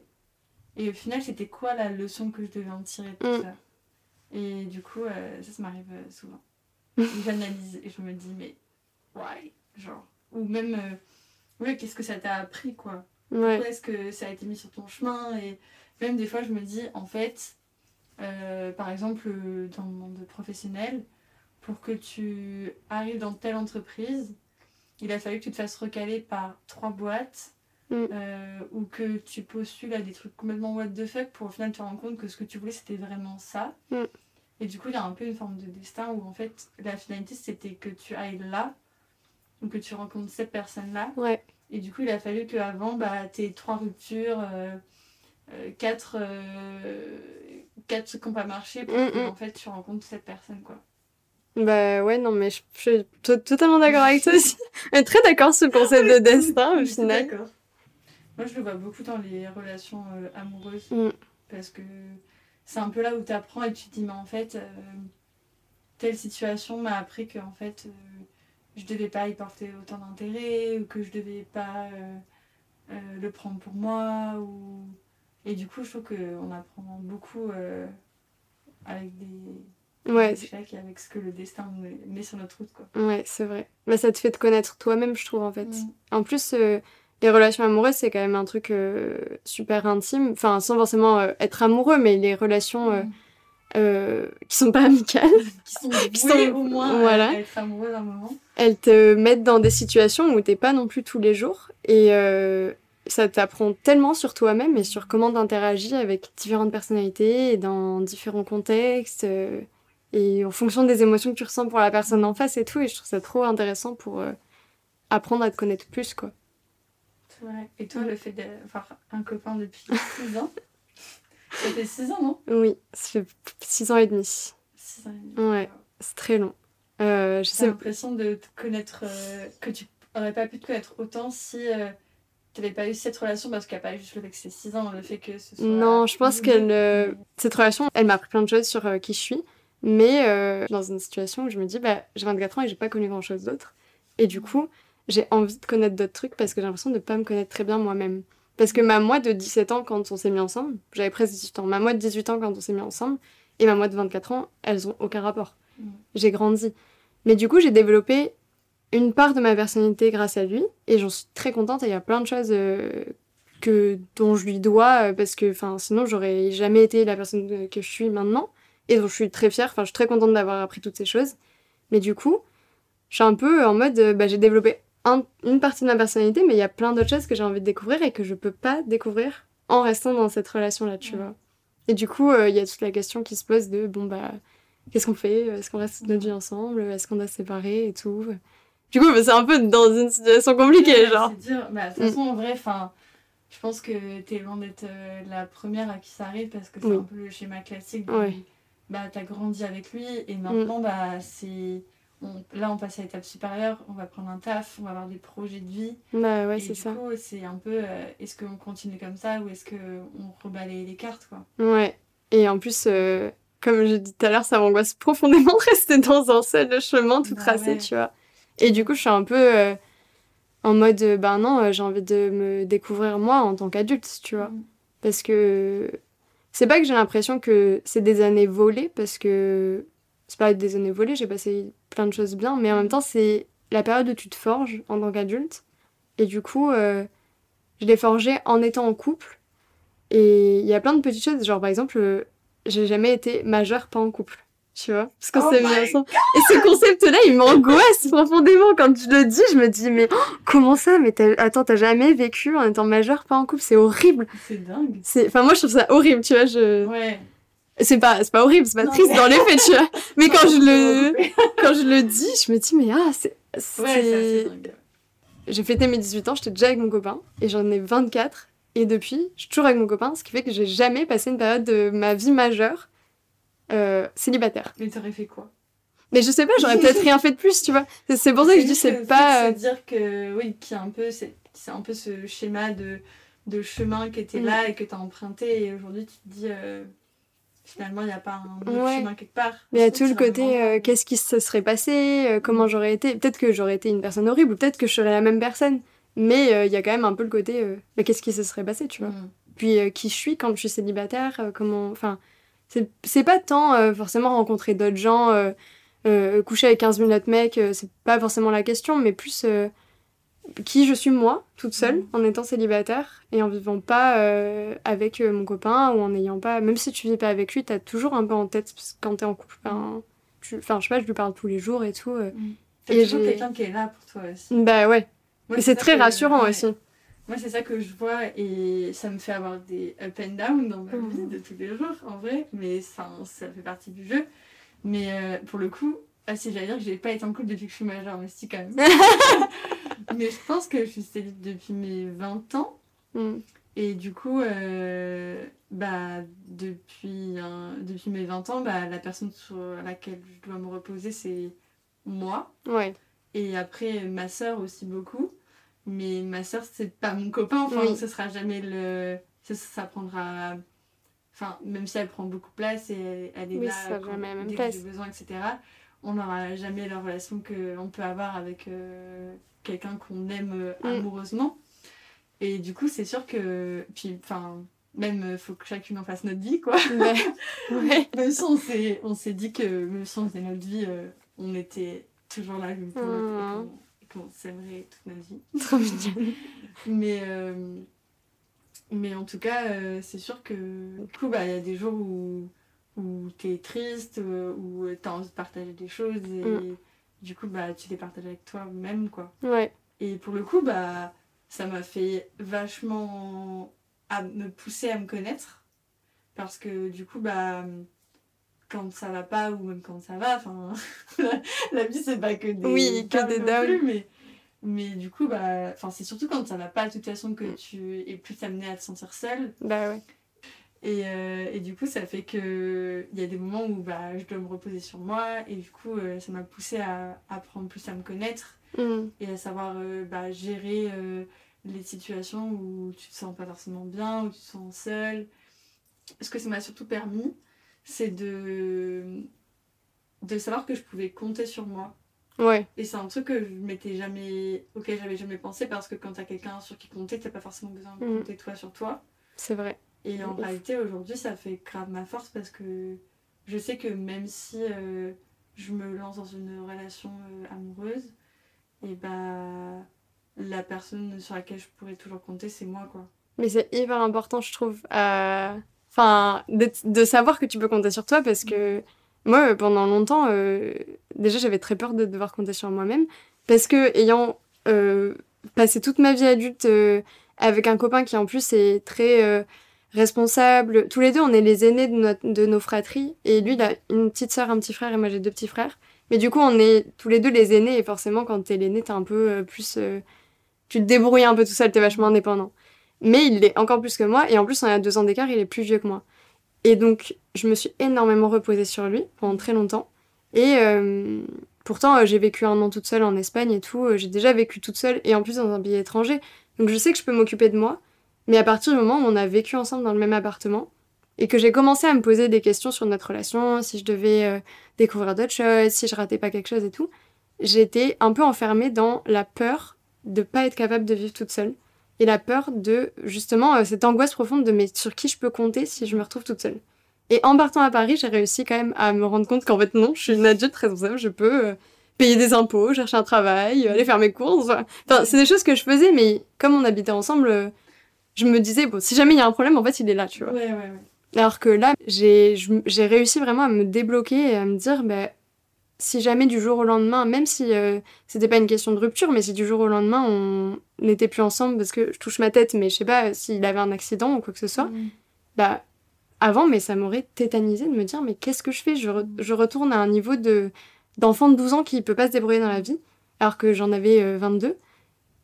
[SPEAKER 3] Et au final, c'était quoi la leçon que je devais en tirer de tout
[SPEAKER 4] Mm.
[SPEAKER 3] ça? Et du coup, euh, ça, ça m'arrive euh, souvent. J'analyse et je me dis, mais why? Genre. Ou même, euh, ouais, qu'est-ce que ça t'a appris, quoi?
[SPEAKER 4] Ouais.
[SPEAKER 3] pourquoi est-ce que ça a été mis sur ton chemin? Et même des fois je me dis en fait euh, par exemple euh, dans le monde professionnel pour que tu arrives dans telle entreprise il a fallu que tu te fasses recaler par trois boîtes
[SPEAKER 4] Mm.
[SPEAKER 3] euh, ou que tu postules à des trucs complètement what the fuck pour au final te rendre compte que ce que tu voulais c'était vraiment ça
[SPEAKER 4] Mm.
[SPEAKER 3] et du coup il y a un peu une forme de destin où en fait la finalité c'était que tu ailles là ou que tu rencontres cette personne là
[SPEAKER 4] Ouais.
[SPEAKER 3] Et du coup, il a fallu qu'avant, bah, t'aies trois ruptures, euh, euh, quatre, euh, quatre trucs qui n'ont pas marché pour
[SPEAKER 4] Mm,
[SPEAKER 3] que,
[SPEAKER 4] mm.
[SPEAKER 3] en fait, tu rencontres cette personne, quoi.
[SPEAKER 4] Bah ouais, non, mais je, je suis to- totalement d'accord avec toi aussi. Mais très d'accord sur le concept de destin, au final.
[SPEAKER 3] Moi, je le vois beaucoup dans les relations euh, amoureuses.
[SPEAKER 4] Mm.
[SPEAKER 3] Parce que c'est un peu là où tu apprends et tu te dis, mais en fait, euh, telle situation m'a appris que, en fait, euh, je devais pas y porter autant d'intérêt ou que je devais pas euh, euh, le prendre pour moi. Ou... Et du coup, je trouve qu'on apprend beaucoup euh, avec des,
[SPEAKER 4] Ouais,
[SPEAKER 3] échecs et avec ce que le destin met- sur notre route. Quoi.
[SPEAKER 4] ouais, c'est vrai. Mais ça te fait te connaître toi-même, je trouve, en fait.
[SPEAKER 3] Mm.
[SPEAKER 4] En plus, les relations amoureuses, c'est quand même un truc super intime. Enfin, sans forcément être amoureux, mais les relations
[SPEAKER 3] Mm.
[SPEAKER 4] Euh, qui sont pas amicales,
[SPEAKER 3] Qui sont
[SPEAKER 4] qui sont-
[SPEAKER 3] au moins
[SPEAKER 4] voilà.
[SPEAKER 3] à être amoureux d'un moment.
[SPEAKER 4] elles te mettent dans des situations où t'es pas non plus tous les jours. Et euh, ça t'apprend tellement sur toi-même et sur comment t'interagis avec différentes personnalités et dans différents contextes. euh, et en fonction des émotions que tu ressens pour la personne en face et tout. Et je trouve ça trop intéressant pour euh, apprendre à te connaître plus, quoi.
[SPEAKER 3] Et toi, le fait d'avoir un copain depuis 6 ans, ça fait 6 ans, non?
[SPEAKER 4] Oui, ça fait six ans et demi.
[SPEAKER 3] 6 ans et demi.
[SPEAKER 4] Ouais. C'est très long. Euh,
[SPEAKER 3] J'ai l'impression de te connaître, euh, que tu aurais pas pu te connaître autant si tu n'avais pas eu cette relation, parce qu'il n'y a pas juste le fait que c'est 6 ans, le fait que ce soit.
[SPEAKER 4] Non, je pense euh, cette relation, elle m'a appris plein de choses sur euh, qui je suis. Mais euh, dans une situation où je me dis, bah, j'ai 24 ans et j'ai pas connu grand chose d'autre. Et du coup, j'ai envie de connaître d'autres trucs parce que j'ai l'impression de pas me connaître très bien moi-même. Parce que ma moi de 17 ans, quand on s'est mis ensemble, j'avais presque 18 ans. Ma moi de 18 ans, quand on s'est mis ensemble, et ma moi de 24 ans, elles ont aucun rapport.
[SPEAKER 3] Mm.
[SPEAKER 4] J'ai grandi. Mais du coup, j'ai développé une part de ma personnalité grâce à lui. Et j'en suis très contente. Et il y a plein de choses euh, que, dont je lui dois. euh, parce que sinon, j'aurais jamais été la personne que- que je suis maintenant. Et dont je suis très fière. Enfin, je suis très contente d'avoir appris toutes ces choses. Mais du coup, je suis un peu en mode, euh, bah, j'ai développé un- une partie de ma personnalité, mais il y a plein d'autres choses que j'ai envie de découvrir et que je peux pas découvrir en restant dans cette relation-là, tu vois. Et du coup, euh, il y a toute la question qui se pose de, bon, bah, qu'est-ce qu'on fait? Est-ce qu'on reste toute notre vie ensemble? Est-ce qu'on doit se séparer et tout? Du coup, bah, c'est un peu dans une situation compliquée, genre.
[SPEAKER 3] Dur. Bah, de toute
[SPEAKER 4] Mm.
[SPEAKER 3] façon, en vrai, enfin. Je pense que t'es loin d'être euh, la première à qui ça arrive parce que c'est
[SPEAKER 4] Oui.
[SPEAKER 3] un peu le schéma classique.
[SPEAKER 4] Mm.
[SPEAKER 3] Bah, t'as grandi avec lui et maintenant, bah, c'est. On- Là, on passe à l'étape supérieure, on va prendre un taf, on va avoir des projets de vie.
[SPEAKER 4] Bah ouais, c'est
[SPEAKER 3] du
[SPEAKER 4] ça.
[SPEAKER 3] coup, c'est un peu euh, est-ce qu'on continue comme ça ou est-ce qu'on rebat les, cartes, quoi?
[SPEAKER 4] Ouais. Et en plus, euh, comme j'ai dit tout à l'heure, ça m'angoisse profondément de rester dans un seul chemin tout
[SPEAKER 3] Bah
[SPEAKER 4] tracé,
[SPEAKER 3] ouais.
[SPEAKER 4] tu vois. Et du coup, je suis un peu euh, en mode, bah non, j'ai envie de me découvrir moi en tant qu'adulte, tu vois.
[SPEAKER 3] Mm.
[SPEAKER 4] Parce que c'est pas que j'ai l'impression que c'est des années volées, parce que c'est pas des années volées, j'ai passé plein de choses bien, mais en même temps, c'est la période où tu te forges en tant qu'adulte. Et du coup, euh, je l'ai forgé en étant en couple. Et il y a plein de petites choses, genre par exemple, euh, j'ai jamais été majeure pas en couple. Tu vois Parce qu'on
[SPEAKER 3] Oh
[SPEAKER 4] s'est mis
[SPEAKER 3] my
[SPEAKER 4] ensemble. Et ce concept-là, il m'angoisse profondément. Quand je le dis, je me dis, mais oh, comment ça? Mais attends, t'as jamais vécu en étant majeure pas en couple? C'est horrible.
[SPEAKER 3] C'est dingue.
[SPEAKER 4] Enfin, moi, je trouve ça horrible, tu vois. Je...
[SPEAKER 3] Ouais.
[SPEAKER 4] C'est pas, c'est pas horrible, c'est pas triste dans les faits, tu vois. Mais quand je le,
[SPEAKER 3] Ouais,
[SPEAKER 4] quand je le dis, je me dis, mais ah, c'est,
[SPEAKER 3] c'est
[SPEAKER 4] c'est...
[SPEAKER 3] dingue.
[SPEAKER 4] J'ai fêté mes 18 ans, j'étais déjà avec mon copain, et j'en ai 24. Et depuis, je suis toujours avec mon copain, ce qui fait que j'ai jamais passé une période de ma vie majeure euh, célibataire.
[SPEAKER 3] Mais t'aurais fait quoi?
[SPEAKER 4] Mais je sais pas, j'aurais peut-être rien fait de plus, tu vois. C'est- C'est pour ça que je dis, c'est pas.
[SPEAKER 3] fait
[SPEAKER 4] euh,
[SPEAKER 3] dire que oui, a un peu, c'est c'est un peu ce schéma de, de chemin qui était
[SPEAKER 4] Mm.
[SPEAKER 3] là et que t'as emprunté et aujourd'hui tu te dis euh, finalement il n'y a pas un autre
[SPEAKER 4] Ouais.
[SPEAKER 3] chemin quelque part.
[SPEAKER 4] Mais il y a tout le côté, euh, qu'est-ce qui se serait passé, euh, comment j'aurais été. Peut-être que j'aurais été une personne horrible, peut-être que je serais la même personne. Mais euh, il y a quand même un peu le côté, bah, qu'est-ce qui se serait passé, tu vois.
[SPEAKER 3] Mm.
[SPEAKER 4] Puis qui je suis quand je suis célibataire, comment. Enfin, c'est c'est pas tant forcément rencontrer d'autres gens, coucher avec 15 000 autres mecs, c'est pas forcément la question, mais plus qui je suis moi, toute seule,
[SPEAKER 3] Mhm.
[SPEAKER 4] en étant célibataire et en vivant pas euh, avec euh, mon copain ou en n'ayant pas. Même si tu vis pas avec lui, t'as toujours un peu en tête, parce que quand t'es en couple, ben, tu- enfin, je sais pas, je lui parle tous les jours et tout. euh.
[SPEAKER 3] T'as
[SPEAKER 4] Et
[SPEAKER 3] toujours quelqu'un qui est là pour toi aussi.
[SPEAKER 4] Bah ouais,
[SPEAKER 3] Moi,
[SPEAKER 4] et c'est très
[SPEAKER 3] que-
[SPEAKER 4] rassurant
[SPEAKER 3] ouais.
[SPEAKER 4] aussi.
[SPEAKER 3] Moi, c'est ça que je vois et ça me fait avoir des up and down dans ma vie de tous les jours, en vrai. Mais ça, ça fait partie du jeu. Mais euh, pour le coup, ah, si j'allais dire que j'ai pas été en couple depuis que je suis majeure, mais si quand même. mais je pense que je suis célib depuis mes 20 ans.
[SPEAKER 4] Mm.
[SPEAKER 3] Et du coup, euh, bah, depuis, depuis mes 20 ans, bah, la personne sur laquelle je dois me reposer, c'est moi.
[SPEAKER 4] Ouais,
[SPEAKER 3] Et après, ma sœur aussi beaucoup. Mais ma sœur, c'est pas mon copain. Enfin,
[SPEAKER 4] Oui.
[SPEAKER 3] ce sera jamais le. Ça, ça prendra. Enfin, même si elle prend beaucoup de place et elle est
[SPEAKER 4] Oui,
[SPEAKER 3] là
[SPEAKER 4] ça
[SPEAKER 3] quand-
[SPEAKER 4] jamais la même
[SPEAKER 3] dès que
[SPEAKER 4] place.
[SPEAKER 3] j'ai besoin, etc. On n'aura jamais la relation qu'on peut avoir avec euh, quelqu'un qu'on aime euh,
[SPEAKER 4] Mm.
[SPEAKER 3] amoureusement. Et du coup, c'est sûr que. Puis, enfin, même, il faut que chacune en fasse notre vie, quoi.
[SPEAKER 4] Ouais. ouais.
[SPEAKER 3] même si on s'est, on s'est dit que, même si on faisait notre vie, euh, on était toujours là l'une pour l'autre et qu'on- s'aimerait toute notre vie.
[SPEAKER 4] Trop mignon.
[SPEAKER 3] Mais, euh, mais en tout cas, euh, c'est sûr que du coup, bah, il y a des jours où, où tu es triste, euh, où tu as envie de partager des choses et
[SPEAKER 4] Mm.
[SPEAKER 3] Du coup, bah, tu les partages avec toi-même. quoi.
[SPEAKER 4] Ouais.
[SPEAKER 3] Et pour le coup, bah, ça m'a fait vachement à me pousser à me connaître parce que du coup, bah, quand ça va pas ou même quand ça va, enfin, la, vie c'est pas que des
[SPEAKER 4] Oui, que des downs.
[SPEAKER 3] plus, mais mais du coup, bah, enfin, c'est surtout quand ça va pas de toute façon que
[SPEAKER 4] Mm.
[SPEAKER 3] tu es plus amené à te sentir seule.
[SPEAKER 4] Bah ouais.
[SPEAKER 3] Et, euh, et du coup, ça fait que il y a des moments où bah, je dois me reposer sur moi. Et du coup, euh, ça m'a poussé à apprendre plus à me connaître
[SPEAKER 4] Mm.
[SPEAKER 3] et à savoir euh, bah, gérer les situations où tu te sens pas forcément bien, où tu te sens seule. Ce que ça m'a surtout permis, c'est de, de savoir que je pouvais compter sur moi.
[SPEAKER 4] Ouais.
[SPEAKER 3] Et c'est un truc que je m'étais jamais, auquel j'avais jamais pensé parce que quand t'as quelqu'un sur qui compter, t'as pas forcément besoin de
[SPEAKER 4] Mhm.
[SPEAKER 3] compter toi sur toi.
[SPEAKER 4] C'est vrai.
[SPEAKER 3] Et en réalité, aujourd'hui, ça fait grave ma force parce que je sais que même si euh, je me lance dans une relation euh, amoureuse, et bah la personne sur laquelle je pourrais toujours compter, c'est moi, quoi.
[SPEAKER 4] Mais c'est hyper important, je trouve, enfin, de, de savoir que tu peux compter sur toi parce que moi, euh, pendant longtemps, déjà, j'avais très peur de devoir compter sur moi-même parce que, ayant passé toute ma vie adulte avec un copain qui, en plus, est très euh, responsable, tous les deux, on est les aînés de, notre- de nos fratries et lui, il a une petite sœur, un petit frère et moi, j'ai deux petits frères. Mais du coup, on est tous les deux les aînés et forcément, quand t'es l'aîné, t'es un peu euh, plus. euh, tu te débrouilles un peu tout seul, t'es vachement indépendant. Mais il l'est encore plus que moi, et en plus, on a deux ans d'écart, il est plus vieux que moi. Et donc, je me suis énormément reposée sur lui pendant très longtemps. Et euh, pourtant, j'ai vécu un an toute seule en Espagne et tout. J'ai déjà vécu toute seule, et en plus dans un pays étranger. Donc, je sais que je peux m'occuper de moi. Mais à partir du moment où on a vécu ensemble dans le même appartement, et que j'ai commencé à me poser des questions sur notre relation, si je devais euh, découvrir d'autres choses, si je ratais pas quelque chose et tout, j'étais un peu enfermée dans la peur de pas être capable de vivre toute seule et la peur de justement euh, cette angoisse profonde de mais sur qui je peux compter si je me retrouve toute seule? Et en partant à Paris, j'ai réussi quand même à me rendre compte qu'en fait non, je suis une adulte responsable, je peux euh, payer des impôts, chercher un travail, aller faire mes courses. Enfin, c'est des choses que je faisais, mais comme on habitait ensemble, je me disais bon, si jamais il y a un problème, en fait, il est là, tu vois.
[SPEAKER 3] Ouais, ouais, ouais.
[SPEAKER 4] Alors que là, j'ai réussi vraiment à me débloquer et à me dire, bah, si jamais du jour au lendemain, même si euh, c'était pas une question de rupture, mais si du jour au lendemain on n'était plus ensemble parce que je touche ma tête, mais je sais pas s'il avait un accident ou quoi que ce soit,
[SPEAKER 3] Mm.
[SPEAKER 4] bah avant, mais ça m'aurait tétanisé de me dire, mais qu'est-ce que je fais? Je, re- je retourne à un niveau de d'enfant de 12 ans qui peut pas se débrouiller dans la vie, alors que j'en avais euh, 22.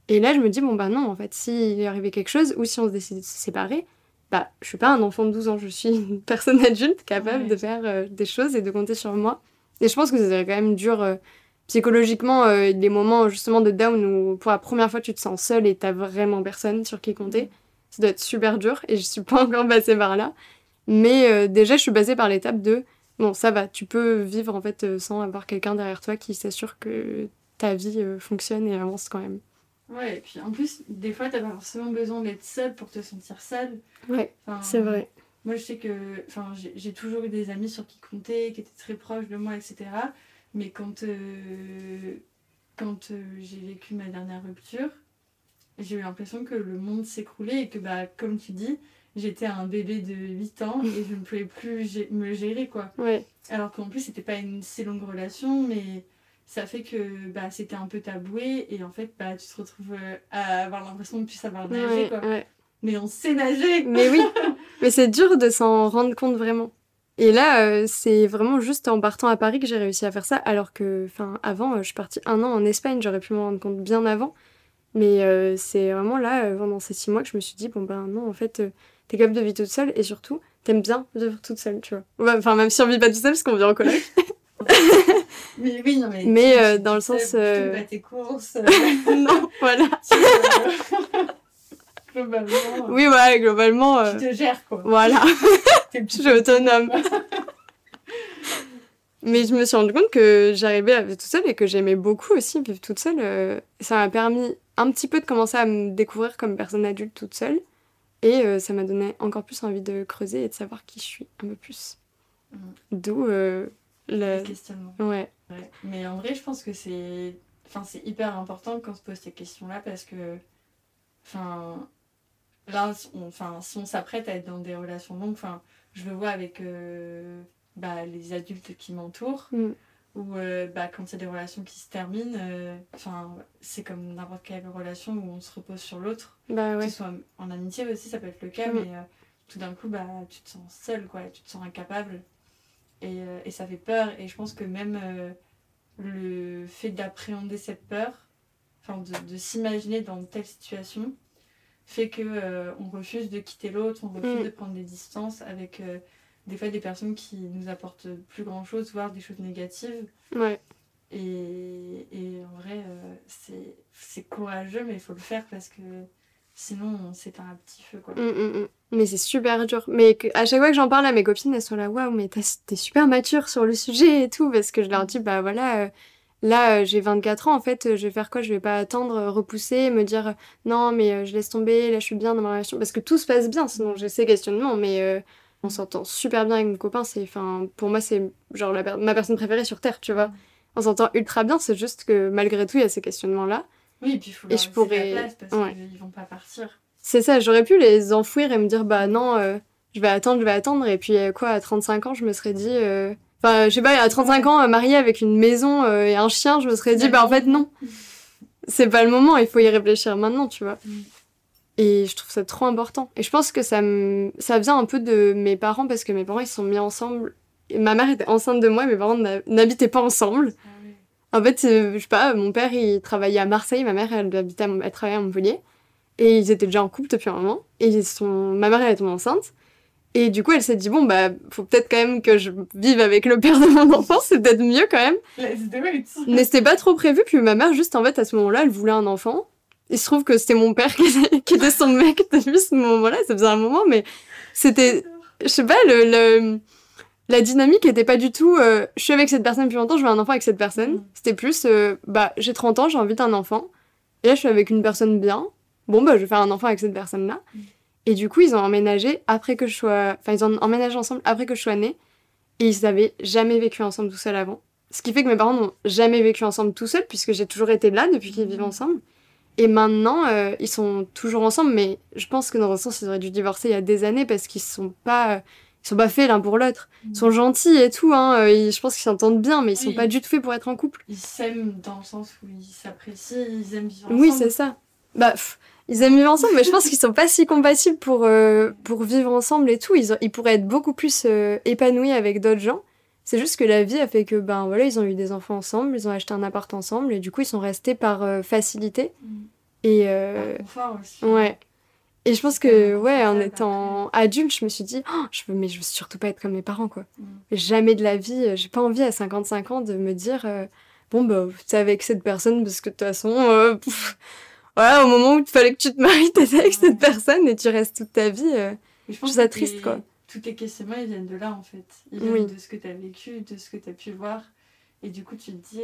[SPEAKER 4] Et là, je me dis, bon, bah non, en fait, s'il est arrivé quelque chose, ou si on se décide de se séparer, bah, je suis pas un enfant de 12 ans, je suis une personne adulte capable
[SPEAKER 3] Ouais.
[SPEAKER 4] de faire euh, des choses et de compter sur moi. Et je pense que ça serait quand même dur euh, psychologiquement, euh, des moments justement de down où pour la première fois tu te sens seule et t'as vraiment personne sur qui compter. Ça doit être super dur et je suis pas encore passée par là. Mais euh, déjà, je suis passée par l'étape de bon, ça va, tu peux vivre en fait sans avoir quelqu'un derrière toi qui s'assure que ta vie fonctionne et avance quand même.
[SPEAKER 3] Ouais, et puis en plus, des fois, t'as pas forcément besoin d'être seule pour te sentir seule.
[SPEAKER 4] Ouais,
[SPEAKER 3] Enfin,
[SPEAKER 4] c'est vrai.
[SPEAKER 3] Moi, je sais que enfin, j'ai- toujours eu des amis sur qui compter, qui étaient très proches de moi, etc. Mais quand, euh, quand euh, j'ai vécu ma dernière rupture, j'ai eu l'impression que le monde s'écroulait et que, bah, comme tu dis, j'étais un bébé de 8 ans et je ne pouvais plus me gérer, quoi.
[SPEAKER 4] Ouais,
[SPEAKER 3] Alors qu'en plus, c'était pas une si longue relation, mais ça fait que bah, c'était un peu taboué et en fait, bah, tu te retrouves euh, à avoir l'impression de plus savoir nager,
[SPEAKER 4] ouais,
[SPEAKER 3] quoi.
[SPEAKER 4] ouais.
[SPEAKER 3] Mais on sait nager
[SPEAKER 4] Mais oui, mais c'est dur de s'en rendre compte vraiment. Et là, euh, c'est vraiment juste en partant à Paris que j'ai réussi à faire ça, alors que, enfin, avant, euh, je suis partie un an en Espagne, j'aurais pu m'en rendre compte bien avant. Mais euh, c'est vraiment là, pendant ces six mois, que je me suis dit, bon ben non, en fait, t'es capable de vivre toute seule, et surtout, t'aimes bien vivre toute seule, tu vois. Enfin, même si on vit pas toute seule, parce qu'on vit en coloc.
[SPEAKER 3] Mais oui, non, mais.
[SPEAKER 4] Mais,
[SPEAKER 3] tu-
[SPEAKER 4] euh,
[SPEAKER 3] tu-
[SPEAKER 4] dans le
[SPEAKER 3] tu
[SPEAKER 4] sens,
[SPEAKER 3] Tu
[SPEAKER 4] euh,
[SPEAKER 3] pas tes courses.
[SPEAKER 4] non, voilà.
[SPEAKER 3] tu, euh, Globalement, euh,
[SPEAKER 4] Oui, voilà, globalement, euh,
[SPEAKER 3] tu te gères, quoi.
[SPEAKER 4] voilà. Je suis autonome. Mais je me suis rendu compte que j'arrivais à vivre toute seule et que j'aimais beaucoup aussi vivre toute seule. Ça m'a permis un petit peu de commencer à me découvrir comme personne adulte toute seule. Et ça m'a donné encore plus envie de creuser et de savoir qui je suis un peu plus.
[SPEAKER 3] Mm.
[SPEAKER 4] D'où euh, le...
[SPEAKER 3] Le questionnement.
[SPEAKER 4] Ouais.
[SPEAKER 3] Ouais. Mais en vrai, je pense que c'est enfin, c'est hyper important qu'on se pose ces questions-là parce que, enfin, là, si on, enfin, si on s'apprête à être dans des relations longues, enfin, je le vois avec euh, bah, les adultes qui m'entourent,
[SPEAKER 4] Mm.
[SPEAKER 3] ou euh, bah, quand a des relations qui se terminent, euh, enfin, c'est comme n'importe quelle relation où on se repose sur l'autre,
[SPEAKER 4] Bah
[SPEAKER 3] que ce soit en amitié aussi, ça peut être le cas,
[SPEAKER 4] Mm.
[SPEAKER 3] mais euh, tout d'un coup, bah, tu te sens seul, quoi, tu te sens incapable. Et, euh, et ça fait peur. Et je pense que même euh, le fait d'appréhender cette peur, enfin de, de s'imaginer dans telle situation, fait que euh, on refuse de quitter l'autre, on refuse
[SPEAKER 4] Mm.
[SPEAKER 3] de prendre des distances avec euh, des fois des personnes qui nous apportent plus grand chose, voire des choses négatives.
[SPEAKER 4] Ouais.
[SPEAKER 3] Et, et en vrai, euh, c'est courageux, mais il faut le faire parce que sinon on s'éteint un petit feu. Quoi.
[SPEAKER 4] Mm, mm, mm. Mais c'est super dur. Mais que- à chaque fois que j'en parle à mes copines, elles sont là, waouh, mais t'es super mature sur le sujet et tout. Parce que je leur dis, bah voilà, euh, là, euh, j'ai 24 ans, en fait, euh, je vais faire quoi? Je vais pas attendre, euh, repousser, me dire, non, mais je laisse tomber, là, je suis bien dans ma relation. Parce que tout se passe bien, sinon j'ai ces questionnements, mais on s'entend super bien avec mon copain. C'est, enfin, pour moi, c'est genre la per- ma personne préférée sur Terre, tu vois. On s'entend ultra bien, c'est juste que malgré tout, il y a ces questionnements-là.
[SPEAKER 3] Oui, et puis il faut
[SPEAKER 4] Et
[SPEAKER 3] leur
[SPEAKER 4] je
[SPEAKER 3] laisser
[SPEAKER 4] pourrais-
[SPEAKER 3] la place parce
[SPEAKER 4] ouais.
[SPEAKER 3] qu'ils vont pas partir.
[SPEAKER 4] C'est ça, j'aurais pu les enfouir et me dire, bah non, euh, je vais attendre, je vais attendre. Et puis, euh, quoi, à 35 ans, je me serais dit. euh, Enfin, je sais pas, à 35 ans, mariée avec une maison et un chien, je me serais dit, bah en fait, non. C'est pas le moment, il faut y réfléchir maintenant, tu vois.
[SPEAKER 3] Mm.
[SPEAKER 4] Et je trouve ça trop important. Et je pense que ça, me... ça vient un peu de mes parents parce que mes parents, ils se sont mis ensemble. Et ma mère était enceinte de moi et mes parents n'habitaient pas ensemble. En fait, euh, je sais pas, mon père, il travaillait à Marseille, ma mère, elle, habitait à, elle travaillait à Montpellier. Et ils étaient déjà en couple depuis un moment. Et sont... ma mère, elle est tombée enceinte. Et du coup, elle s'est dit, bon, bah, faut peut-être quand même que je vive avec le père de mon enfant, c'est peut-être mieux quand même. Mais c'était pas trop prévu. Puis ma mère, juste en fait, à ce moment-là, elle voulait un enfant. Il se trouve que c'était mon père qui était, qui était son mec depuis ce moment-là. Ça faisait un moment, mais c'était, je sais pas, le, le- la dynamique était pas du tout, euh, je suis avec cette personne depuis longtemps, je veux un enfant avec cette personne.
[SPEAKER 3] Mm.
[SPEAKER 4] C'était plus, euh, bah, j'ai 30 ans, j'ai envie d'un enfant. Et là, je suis avec une personne bien. Bon, bah, je vais faire un enfant avec cette personne-là.
[SPEAKER 3] Mm.
[SPEAKER 4] Et du coup, ils ont emménagé après que je sois, enfin, ils ont emménagé ensemble après que je sois née. Et ils avaient jamais vécu ensemble tout seuls avant. Ce qui fait que mes parents n'ont jamais vécu ensemble tout seuls, puisque j'ai toujours été là depuis qu'ils vivent
[SPEAKER 3] Mhm.
[SPEAKER 4] ensemble. Et maintenant, euh, ils sont toujours ensemble, mais je pense que dans un sens, ils auraient dû divorcer il y a des années parce qu'ils sont pas, sont pas faits l'un pour l'autre. Ils sont gentils et tout, hein. euh, ils- je pense qu'ils s'entendent bien, mais ils sont
[SPEAKER 3] Oui.
[SPEAKER 4] pas du tout faits pour être en couple.
[SPEAKER 3] Ils s'aiment dans le sens où ils s'apprécient, ils aiment vivre
[SPEAKER 4] Oui,
[SPEAKER 3] ensemble.
[SPEAKER 4] c'est ça. Bah, pff, ils aiment vivre ensemble, mais je pense qu'ils sont pas si compatibles pour, euh, pour vivre ensemble et tout. Ils, ont- ils pourraient être beaucoup plus euh, épanouis avec d'autres gens. C'est juste que la vie a fait que, ben voilà, ils ont eu des enfants ensemble, ils ont acheté un appart ensemble, et du coup, ils sont restés par euh, facilité.
[SPEAKER 3] Mm.
[SPEAKER 4] Et,
[SPEAKER 3] Par confort aussi.
[SPEAKER 4] ouais. Et je pense que, ouais, en étant adulte, je me suis dit, Oh, je veux, mais je veux surtout pas être comme mes parents, quoi.
[SPEAKER 3] Mm.
[SPEAKER 4] Jamais de la vie, euh, j'ai pas envie à 55 ans de me dire, euh, bon, bah, t'es avec cette personne parce que de toute façon, euh, pff, voilà, au moment où il fallait que tu te maries, t'étais avec
[SPEAKER 3] Ouais.
[SPEAKER 4] cette personne et tu restes toute ta vie. euh.
[SPEAKER 3] Je
[SPEAKER 4] trouve
[SPEAKER 3] pense
[SPEAKER 4] ça
[SPEAKER 3] que
[SPEAKER 4] triste,
[SPEAKER 3] tes-
[SPEAKER 4] quoi.
[SPEAKER 3] Tous tes questionnements, ils viennent de là, en fait. Ils viennent
[SPEAKER 4] Oui.
[SPEAKER 3] de ce que tu as vécu, de ce que tu as pu voir. Et du coup, tu te dis,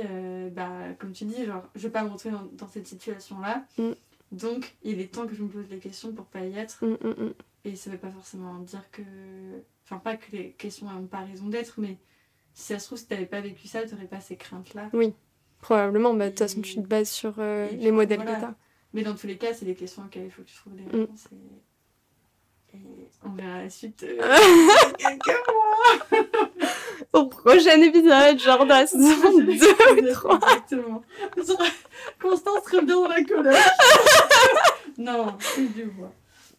[SPEAKER 3] bah, comme tu dis, genre, je vais pas me retrouver dans, dans cette situation-là.
[SPEAKER 4] Mm.
[SPEAKER 3] Donc, il est temps que je me pose des questions pour pas y être.
[SPEAKER 4] Mm, mm, mm.
[SPEAKER 3] Et ça veut pas forcément dire que. Enfin, pas que les questions n'ont pas raison d'être, mais si ça se trouve, si t'avais pas vécu ça, t'aurais pas ces craintes-là.
[SPEAKER 4] Probablement, bah, de toute façon, tu te bases sur euh, les modèles
[SPEAKER 3] voilà.
[SPEAKER 4] que t'as.
[SPEAKER 3] Mais dans tous les cas, c'est des questions auxquelles il faut que tu trouves des réponses. Et... on verra la suite. euh,
[SPEAKER 4] Au prochain épisode, genre dans la saison 2 ou 3.
[SPEAKER 3] Exactement. Constance revient dans la colère. non, c'est du bois.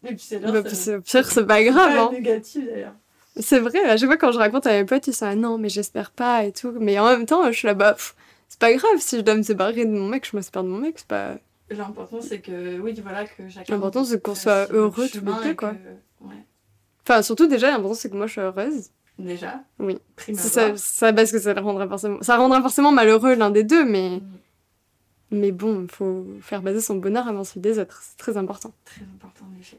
[SPEAKER 3] Et puis c'est
[SPEAKER 4] Bah,
[SPEAKER 3] là,
[SPEAKER 4] au pire, c'est pas grave. Hein.
[SPEAKER 3] négatif d'ailleurs.
[SPEAKER 4] C'est vrai, à chaque fois quand je raconte à mes potes, ils sont ah non, mais j'espère pas et tout. Mais en même temps, je suis là-bas, c'est pas grave si je dois me séparer de mon mec, je me sépare de mon mec, c'est pas.
[SPEAKER 3] L'important c'est que, oui, voilà, que chacun.
[SPEAKER 4] L'important, c'est qu'on soit heureux tous les deux, quoi.
[SPEAKER 3] que-.
[SPEAKER 4] Enfin, surtout déjà, l'important c'est que moi je suis heureuse.
[SPEAKER 3] Déjà?
[SPEAKER 4] Oui. Ça, ça, parce que ça rendra forcément. Ça rendra forcément malheureux l'un des deux, mais.
[SPEAKER 3] Mm.
[SPEAKER 4] Mais bon, il faut faire baser son bonheur avant celui des autres. C'est très important.
[SPEAKER 3] Très important en effet.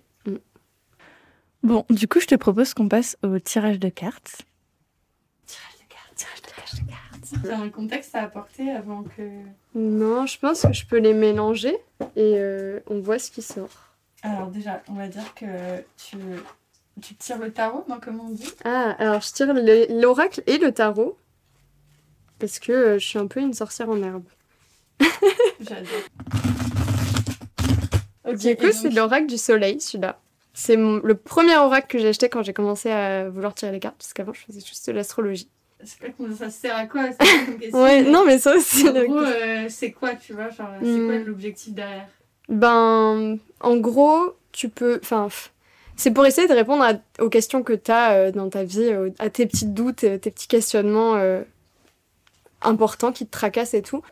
[SPEAKER 5] Bon, du coup, je te propose qu'on passe au tirage de cartes.
[SPEAKER 3] Tirage de cartes.
[SPEAKER 5] Tirage de cartes.
[SPEAKER 3] T'as un contexte à apporter avant que.
[SPEAKER 4] Non, je pense que je peux les mélanger et euh, on voit ce qui sort.
[SPEAKER 3] Alors, déjà, on va dire que tu, tu tires le tarot, non Comment on dit?
[SPEAKER 4] Ah, alors je tire le- l'oracle et le tarot parce que euh, je suis un peu une sorcière en herbe.
[SPEAKER 3] J'adore. Ok,
[SPEAKER 4] Du coup, c'est
[SPEAKER 3] donc-
[SPEAKER 4] l'oracle du soleil, celui-là. C'est le premier oracle que j'ai acheté quand j'ai commencé à vouloir tirer les cartes, parce qu'avant je faisais juste de l'astrologie.
[SPEAKER 3] Ça sert à quoi
[SPEAKER 4] Ouais, non, mais ça aussi.
[SPEAKER 3] En gros, euh, c'est quoi, tu vois Genre, c'est
[SPEAKER 4] Hmm.
[SPEAKER 3] quoi l'objectif derrière?
[SPEAKER 4] Ben, en gros, tu peux. Enfin, pff, c'est pour essayer de répondre à- aux questions que tu as dans ta vie, euh, à tes petits doutes, euh, tes petits questionnements euh, importants qui te tracassent et tout.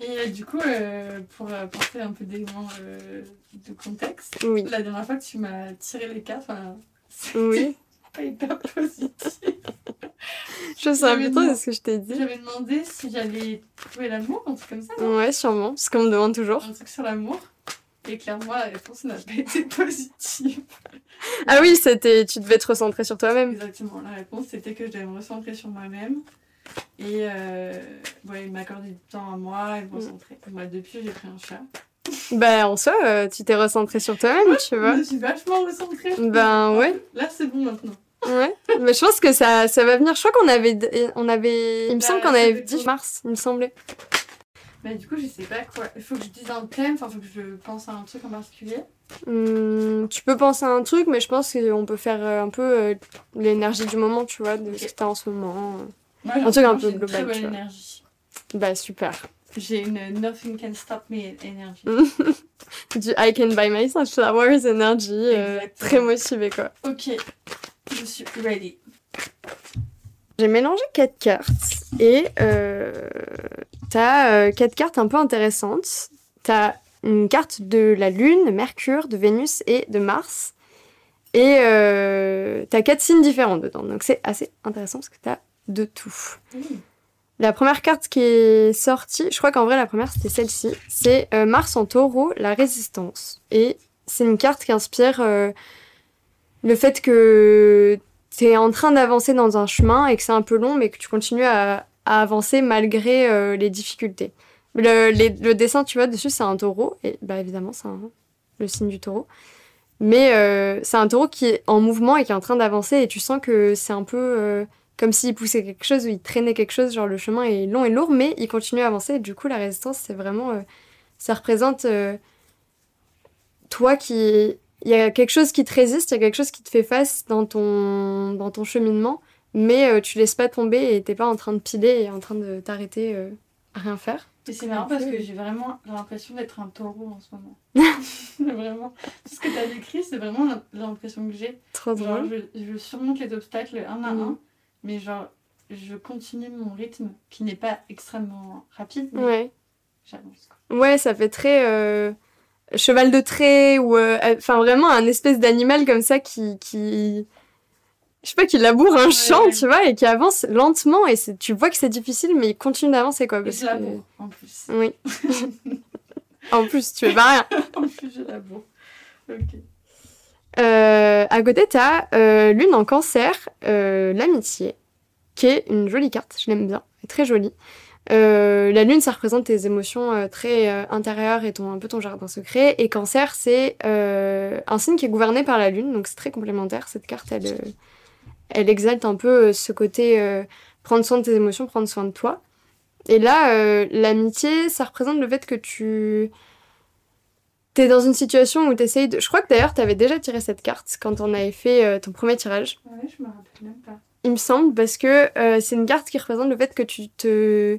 [SPEAKER 3] Et euh, du coup, euh, pour euh, porter un peu d'éléments euh, de contexte,
[SPEAKER 4] Oui.
[SPEAKER 3] la dernière fois que tu m'as tiré les c'était
[SPEAKER 4] Oui.
[SPEAKER 3] pas hyper positif.
[SPEAKER 4] Je plus trop de ce que je t'ai dit.
[SPEAKER 3] J'avais demandé si j'allais trouver l'amour, un truc comme ça,
[SPEAKER 4] Ouais, sûrement. Ce qu'on me demande toujours.
[SPEAKER 3] un truc sur l'amour. Et clairement, la réponse n'a pas été positive.
[SPEAKER 4] Ah oui, c'était. Tu devais te recentrer sur toi-même.
[SPEAKER 3] Exactement, la réponse c'était que je devais me recentrer sur moi-même. Et euh, ouais, m'accorder du temps à moi et me recentrer. Moi, depuis, j'ai pris un chat.
[SPEAKER 4] Ben, en soi, euh, tu t'es recentré sur toi-même, tu vois.
[SPEAKER 3] Je suis vachement recentrée.
[SPEAKER 4] Ben, ouais.
[SPEAKER 3] Là, c'est bon maintenant.
[SPEAKER 4] Ouais, mais je pense que ça, ça va venir. Je crois qu'on avait, on avait, il me
[SPEAKER 3] Bah,
[SPEAKER 4] semble qu'on avait dit mars, il me semblait.
[SPEAKER 3] Mais du coup, je sais pas quoi. Il faut que je dise un thème, enfin, il faut que je pense à un truc en particulier.
[SPEAKER 4] Hum, tu peux penser à un truc, mais je pense qu'on peut faire euh, un peu euh, l'énergie du moment, tu vois, de
[SPEAKER 3] Ok.
[SPEAKER 4] ce que t'as en ce moment.
[SPEAKER 3] Moi,
[SPEAKER 4] Un truc un peu
[SPEAKER 3] j'ai une
[SPEAKER 4] global,
[SPEAKER 3] Très bonne
[SPEAKER 4] tu vois.
[SPEAKER 3] énergie.
[SPEAKER 4] Bah super.
[SPEAKER 3] J'ai une nothing can stop me énergie.
[SPEAKER 4] Du I can buy myself flowers energy, euh, très motivée quoi.
[SPEAKER 3] ok, je suis ready.
[SPEAKER 4] J'ai mélangé quatre cartes et euh, t'as euh, quatre cartes un peu intéressantes. T'as une carte de la Lune, Mercure, de Vénus et de Mars. Et euh, t'as quatre signes différents dedans. Donc c'est assez intéressant parce que t'as de tout. La première carte qui est sortie, je crois qu'en vrai la première c'était celle-ci, c'est euh, Mars en taureau, la résistance. Et c'est une carte qui inspire euh, le fait que t'es en train d'avancer dans un chemin et que c'est un peu long, mais que tu continues à, avancer malgré euh, les difficultés. Le, les- le dessin, tu vois, dessus, c'est un taureau, et bah évidemment, c'est le signe du taureau. Mais euh, c'est un taureau qui est en mouvement et qui est en train d'avancer, et tu sens que c'est un peu euh, comme s'il poussait quelque chose ou il traînait quelque chose, genre le chemin est long et lourd, mais il continue à avancer, et du coup, la résistance, c'est vraiment. ça représente toi qui il y a quelque chose qui te résiste, il y a quelque chose qui te fait face dans ton, dans ton cheminement, mais euh, tu laisses pas tomber et t'es pas en train de piler et en train de t'arrêter euh, à rien faire.
[SPEAKER 3] Et c'est marrant parce que j'ai vraiment l'impression d'être un taureau en ce moment. vraiment. Tout ce que tu as décrit, c'est vraiment l'impression que j'ai.
[SPEAKER 4] Trop
[SPEAKER 3] Genre,
[SPEAKER 4] drôle.
[SPEAKER 3] je, je surmonte les obstacles un à
[SPEAKER 4] Mhm.
[SPEAKER 3] un, mais genre, je continue mon rythme qui n'est pas extrêmement rapide, mais
[SPEAKER 4] Ouais.
[SPEAKER 3] j'avance. quoi.
[SPEAKER 4] ouais, ça fait très euh, cheval de trait ou euh, enfin vraiment un espèce d'animal comme ça qui, qui je sais pas qui laboure un
[SPEAKER 3] Ouais,
[SPEAKER 4] champ,
[SPEAKER 3] ouais.
[SPEAKER 4] tu vois, et qui avance lentement et tu vois que c'est difficile mais il continue d'avancer quoi.
[SPEAKER 3] Et
[SPEAKER 4] parce
[SPEAKER 3] je
[SPEAKER 4] que-
[SPEAKER 3] en plus.
[SPEAKER 4] Oui. en plus, tu es pas rien.
[SPEAKER 3] en plus, je laboure. Ok.
[SPEAKER 4] Euh, à côté, t'as euh, Lune en cancer, euh, l'amitié, qui est une jolie carte, je l'aime bien, elle est très jolie. Euh, la Lune, ça représente tes émotions euh, très euh, intérieures et ton, un peu ton jardin secret. Et cancer, c'est un signe qui est gouverné par la Lune, donc c'est très complémentaire. Cette carte, elle, elle exalte un peu ce côté prendre soin de tes émotions, prendre soin de toi. Et là, l'amitié, ça représente le fait que tu T'es dans une situation où t'essayes de... Je crois que d'ailleurs, t'avais déjà tiré cette carte quand on avait fait ton premier tirage.
[SPEAKER 3] Ouais, je me rappelle même pas.
[SPEAKER 4] Il me semble, parce que euh, c'est une carte qui représente le fait que tu te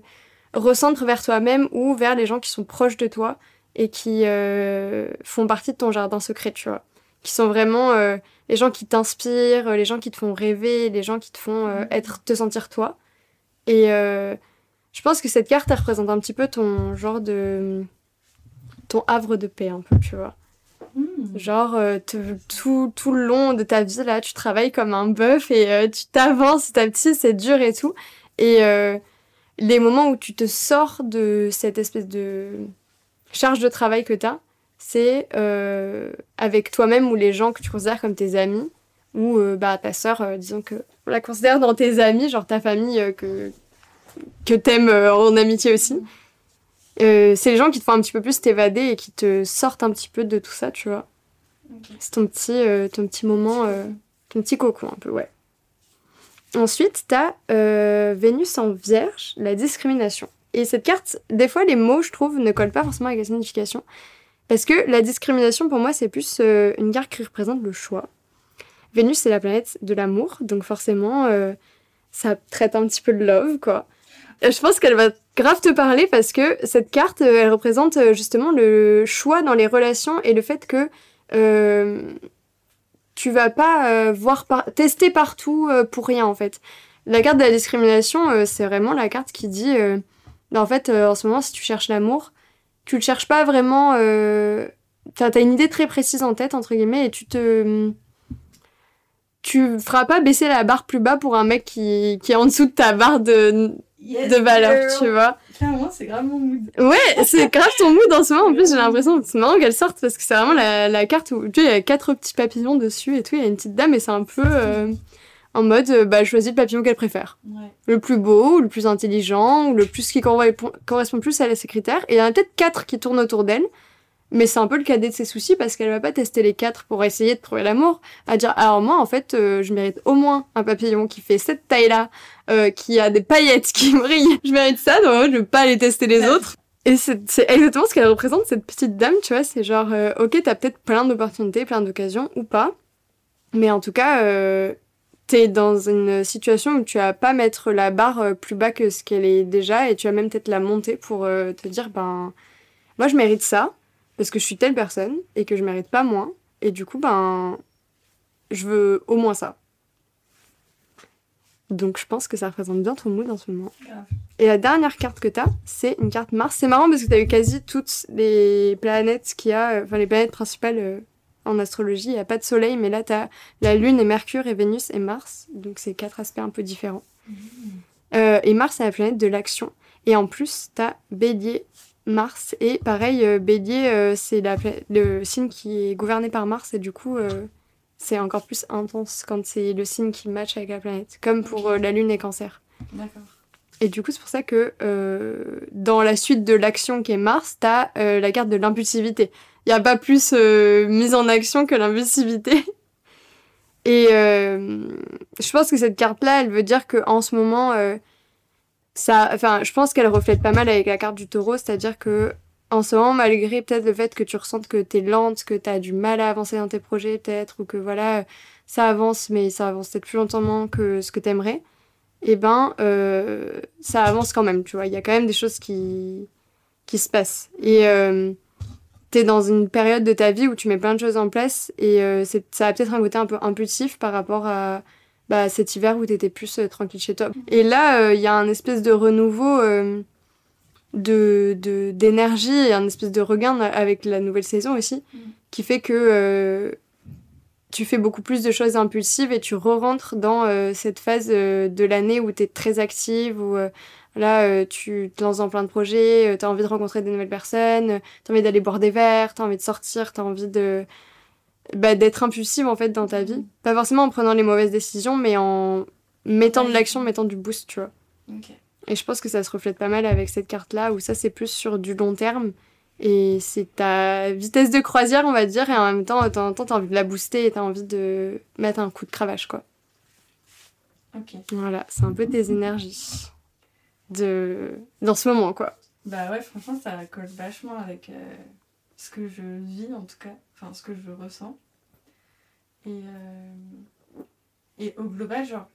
[SPEAKER 4] recentres vers toi-même ou vers les gens qui sont proches de toi et qui euh, font partie de ton jardin secret, tu vois. Qui sont vraiment euh, les gens qui t'inspirent, les gens qui te font rêver, les gens qui te font euh, être, te sentir toi. Et euh, je pense que cette carte, elle représente un petit peu ton genre de... ton havre de paix, un peu, tu vois.
[SPEAKER 3] Hmm.
[SPEAKER 4] Genre, euh, te- tout, tout le long de ta vie, là, tu travailles comme un bœuf et euh, tu t'avances petit à petit, c'est dur et tout. Et euh, les moments où tu te sors de cette espèce de charge de travail que tu as, c'est euh, avec toi-même ou les gens que tu considères comme tes amis, ou bah, ta sœur, disons que on la considère dans tes amis, genre ta famille, que que t'aimes en amitié aussi. Euh, c'est les gens qui te font un petit peu plus t'évader et qui te sortent un petit peu de tout ça, tu vois. C'est ton petit, euh, ton petit moment, euh, ton petit cocon un peu, ouais. Ensuite, t'as euh, Vénus en Vierge, la discrimination. Et cette carte, des fois, les mots, je trouve, ne collent pas forcément avec la signification. Parce que la discrimination, pour moi, c'est plus euh, une carte qui représente le choix. Vénus, c'est la planète de l'amour, donc forcément, ça traite un petit peu de love, quoi. Et je pense qu'elle va grave te parler parce que cette carte, elle représente justement le choix dans les relations et le fait que euh, tu vas pas euh, voir par- tester partout euh, pour rien, en fait. La carte de la discrimination, c'est vraiment la carte qui dit, bah, en fait, en ce moment, si tu cherches l'amour, tu le cherches pas vraiment. T'as une idée très précise en tête, entre guillemets, et tu te. Tu feras pas baisser la barre plus bas pour un mec qui, qui est en dessous de ta barre de, de valeur, tu vois.
[SPEAKER 6] Clairement, c'est grave mon mood.
[SPEAKER 4] Ouais, c'est grave ton mood en ce moment. En plus, j'ai l'impression que c'est marrant qu'elle sorte parce que c'est vraiment la, la carte où tu sais, il y a quatre petits papillons dessus et tout. Il y a une petite dame et c'est un peu euh, en mode euh, bah, choisis le papillon qu'elle préfère.
[SPEAKER 6] Ouais.
[SPEAKER 4] Le plus beau, ou le plus intelligent, ou le plus qui correspond correspond plus à ses critères. Et il y en a peut-être quatre qui tournent autour d'elle. Mais c'est un peu le cadet de ses soucis parce qu'elle va pas tester les quatre pour essayer de trouver l'amour. À dire, alors moi, en fait, euh, je mérite au moins un papillon qui fait cette taille-là, euh, qui a des paillettes qui brillent. Je mérite ça, donc je vais pas aller tester les autres. Et c'est exactement ce qu'elle représente, cette petite dame, tu vois. C'est genre, euh, ok, t'as peut-être plein d'opportunités, plein d'occasions, ou pas. Mais en tout cas, euh, t'es dans une situation où tu vas pas mettre la barre plus bas que ce qu'elle est déjà, et tu vas même peut-être la monter pour te dire, ben, moi je mérite ça, parce que je suis telle personne, et que je mérite pas moins. Et du coup, ben, je veux au moins ça. Donc je pense que ça représente bien ton mood en ce moment.
[SPEAKER 6] Grave.
[SPEAKER 4] Et la dernière carte que t'as, c'est une carte Mars. C'est marrant parce que t'as eu quasi toutes les planètes qu'il y a, euh, enfin les planètes principales euh, en astrologie. Il n'y a pas de soleil, mais là t'as la Lune et Mercure et Vénus et Mars. Donc c'est quatre aspects un peu différents. Euh, et Mars, c'est la planète de l'action. Et en plus, t'as Bélier, Mars. Et pareil, euh, Bélier, euh, c'est le signe qui est gouverné par Mars. Et du coup, euh, c'est encore plus intense quand c'est le signe qui match avec la planète. Comme pour la Lune et Cancer.
[SPEAKER 6] D'accord.
[SPEAKER 4] Et du coup, c'est pour ça que dans la suite de l'action qui est Mars, t'as la carte de l'impulsivité. Il n'y a pas plus mise en action que l'impulsivité. Et je pense que cette carte-là, elle veut dire que en ce moment, ça, enfin, je pense qu'elle reflète pas mal avec la carte du taureau, c'est-à-dire que en ce moment, malgré peut-être le fait que tu ressentes que t'es lente, que t'as du mal à avancer dans tes projets, peut-être, ou que voilà, ça avance, mais ça avance peut-être plus lentement que ce que t'aimerais, eh ben, euh, ça avance quand même, tu vois. Il y a quand même des choses qui, qui se passent. Et euh, t'es dans une période de ta vie où tu mets plein de choses en place et euh, ça a peut-être un côté un peu impulsif par rapport à bah, cet hiver où t'étais plus euh, tranquille chez toi. Et là, euh, il y a un espèce de renouveau euh, de de- d'énergie et un espèce de regain avec la nouvelle saison aussi,
[SPEAKER 6] Mm.
[SPEAKER 4] qui fait que tu fais beaucoup plus de choses impulsives et tu re-rentres dans cette phase de l'année où tu es très active, où là, tu te lances dans plein de projets, tu as envie de rencontrer des nouvelles personnes, tu as envie d'aller boire des verres, tu as envie de sortir, tu as envie de bah, d'être impulsive en fait dans ta vie. Pas forcément en prenant les mauvaises décisions, mais en mettant de l'action, mettant du boost, tu vois. Et je pense que ça se reflète pas mal avec cette carte-là, où ça, c'est plus sur du long terme. Et c'est ta vitesse de croisière, on va dire, et en même temps, de temps en temps, t'as envie de la booster et t'as envie de mettre un coup de cravache, quoi.
[SPEAKER 6] Ok.
[SPEAKER 4] Voilà, c'est un peu tes énergies de... dans ce moment, quoi.
[SPEAKER 6] Bah ouais, franchement, ça colle vachement avec euh, ce que je vis, en tout cas. Enfin, ce que je ressens. Et, euh, et au global, genre,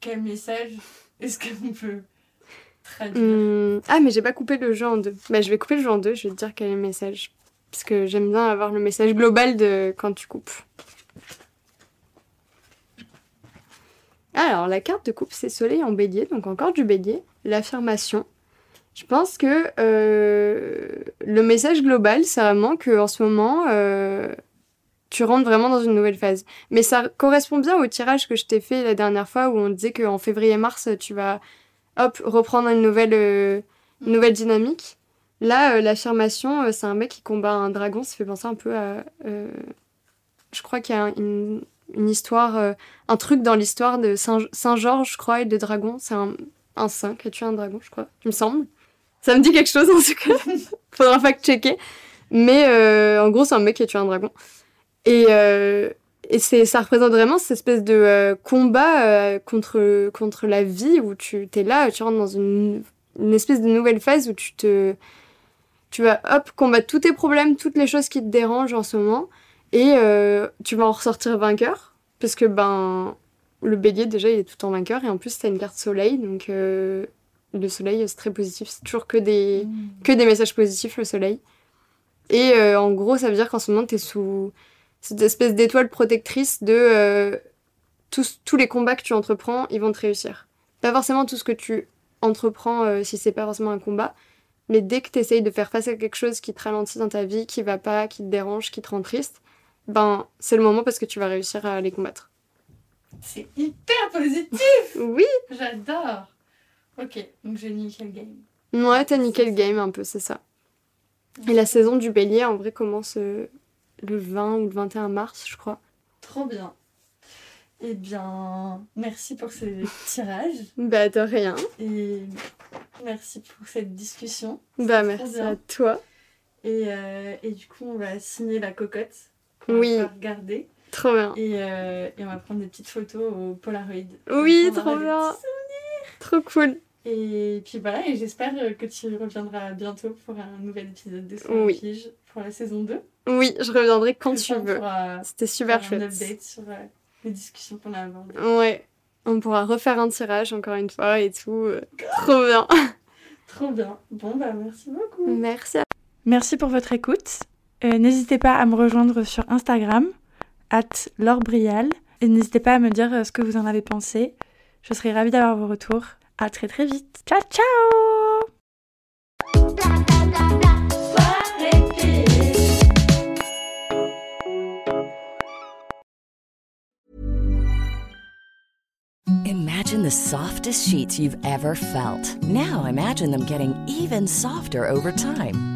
[SPEAKER 6] quel message est-ce qu'on peut traduire?
[SPEAKER 4] Hum, Ah, mais j'ai pas coupé le jeu en deux. Bah, je vais couper le jeu en deux, je vais te dire quel est le message. Parce que j'aime bien avoir le message global de quand tu coupes. Alors, la carte de coupe, c'est Soleil en bélier, donc encore du bélier, l'affirmation. Je pense que euh, le message global, c'est vraiment que en ce moment, euh, tu rentres vraiment dans une nouvelle phase. Mais ça correspond bien au tirage que je t'ai fait la dernière fois où on disait qu'en février-mars, tu vas hop, reprendre une nouvelle, euh, nouvelle dynamique. Là, euh, l'affirmation, euh, c'est un mec qui combat un dragon, ça fait penser un peu à... euh, je crois qu'il y a un- une, une histoire, euh, un truc dans l'histoire de Saint- Saint-Georges, je crois, et de dragon. C'est un, un saint qui a tué un dragon, je crois, il me semble. Ça me dit quelque chose en tout cas. Faudra fact-checker. Mais euh, en gros, c'est un mec qui a tué un dragon. Et, euh, et ça représente vraiment cette espèce de euh, combat euh, contre, contre la vie où tu es là, tu rentres dans une, une espèce de nouvelle phase où tu te. Tu vas, hop, combattre tous tes problèmes, toutes les choses qui te dérangent en ce moment. Et tu vas en ressortir vainqueur. Parce que, ben, le bélier, déjà, il est tout en vainqueur. Et en plus, t'as une carte soleil. Donc, le soleil, c'est très positif. C'est toujours que des, que des messages positifs, le soleil. Et euh, en gros, ça veut dire qu'en ce moment, t'es sous cette espèce d'étoile protectrice de euh, tous, tous les combats que tu entreprends, ils vont te réussir. Pas forcément tout ce que tu entreprends euh, si c'est pas forcément un combat, mais dès que tu essayes de faire face à quelque chose qui te ralentit dans ta vie, qui va pas, qui te dérange, qui te rend triste, ben c'est le moment parce que tu vas réussir à les combattre.
[SPEAKER 6] C'est hyper positif
[SPEAKER 4] Oui
[SPEAKER 6] J'adore Ok, donc j'ai nickel game.
[SPEAKER 4] Ouais, t'as nickel game un peu, c'est ça. Et la saison du bélier, en vrai, commence euh, le 20 ou le 21 mars, je crois.
[SPEAKER 6] Trop bien. Eh bien, merci pour ce tirage
[SPEAKER 4] Bah, de rien.
[SPEAKER 6] et merci pour cette discussion.
[SPEAKER 4] Bah, merci
[SPEAKER 6] bien.
[SPEAKER 4] à toi.
[SPEAKER 6] Et, euh, et du coup, on va signer la cocotte.
[SPEAKER 4] Oui.
[SPEAKER 6] va regarder.
[SPEAKER 4] Trop bien.
[SPEAKER 6] Et, euh, et on va prendre des petites photos au Polaroid.
[SPEAKER 4] Oui,
[SPEAKER 6] On
[SPEAKER 4] trop bien. Trop cool.
[SPEAKER 6] Et puis voilà, et j'espère que tu reviendras bientôt pour un nouvel épisode de Soir
[SPEAKER 4] Oui.
[SPEAKER 6] Pige pour la saison 2.
[SPEAKER 4] Oui, je reviendrai quand tu veux. C'était super
[SPEAKER 6] faire un
[SPEAKER 4] chouette.
[SPEAKER 6] update sur euh, les discussions qu'on a abordées.
[SPEAKER 4] Ouais. On pourra refaire un tirage encore une fois et tout. euh, Trop bien.
[SPEAKER 6] Trop bien. Bon, bah merci beaucoup.
[SPEAKER 4] Merci. à-
[SPEAKER 3] Merci pour votre écoute. Euh, n'hésitez pas à me rejoindre sur Instagram, at laurbrial. Et n'hésitez pas à me dire euh, ce que vous en avez pensé. Je serai ravie d'avoir vos retours. À très très vite. Ciao ciao
[SPEAKER 7] Imagine the softest sheets you've ever felt. Now imagine them getting even softer over time.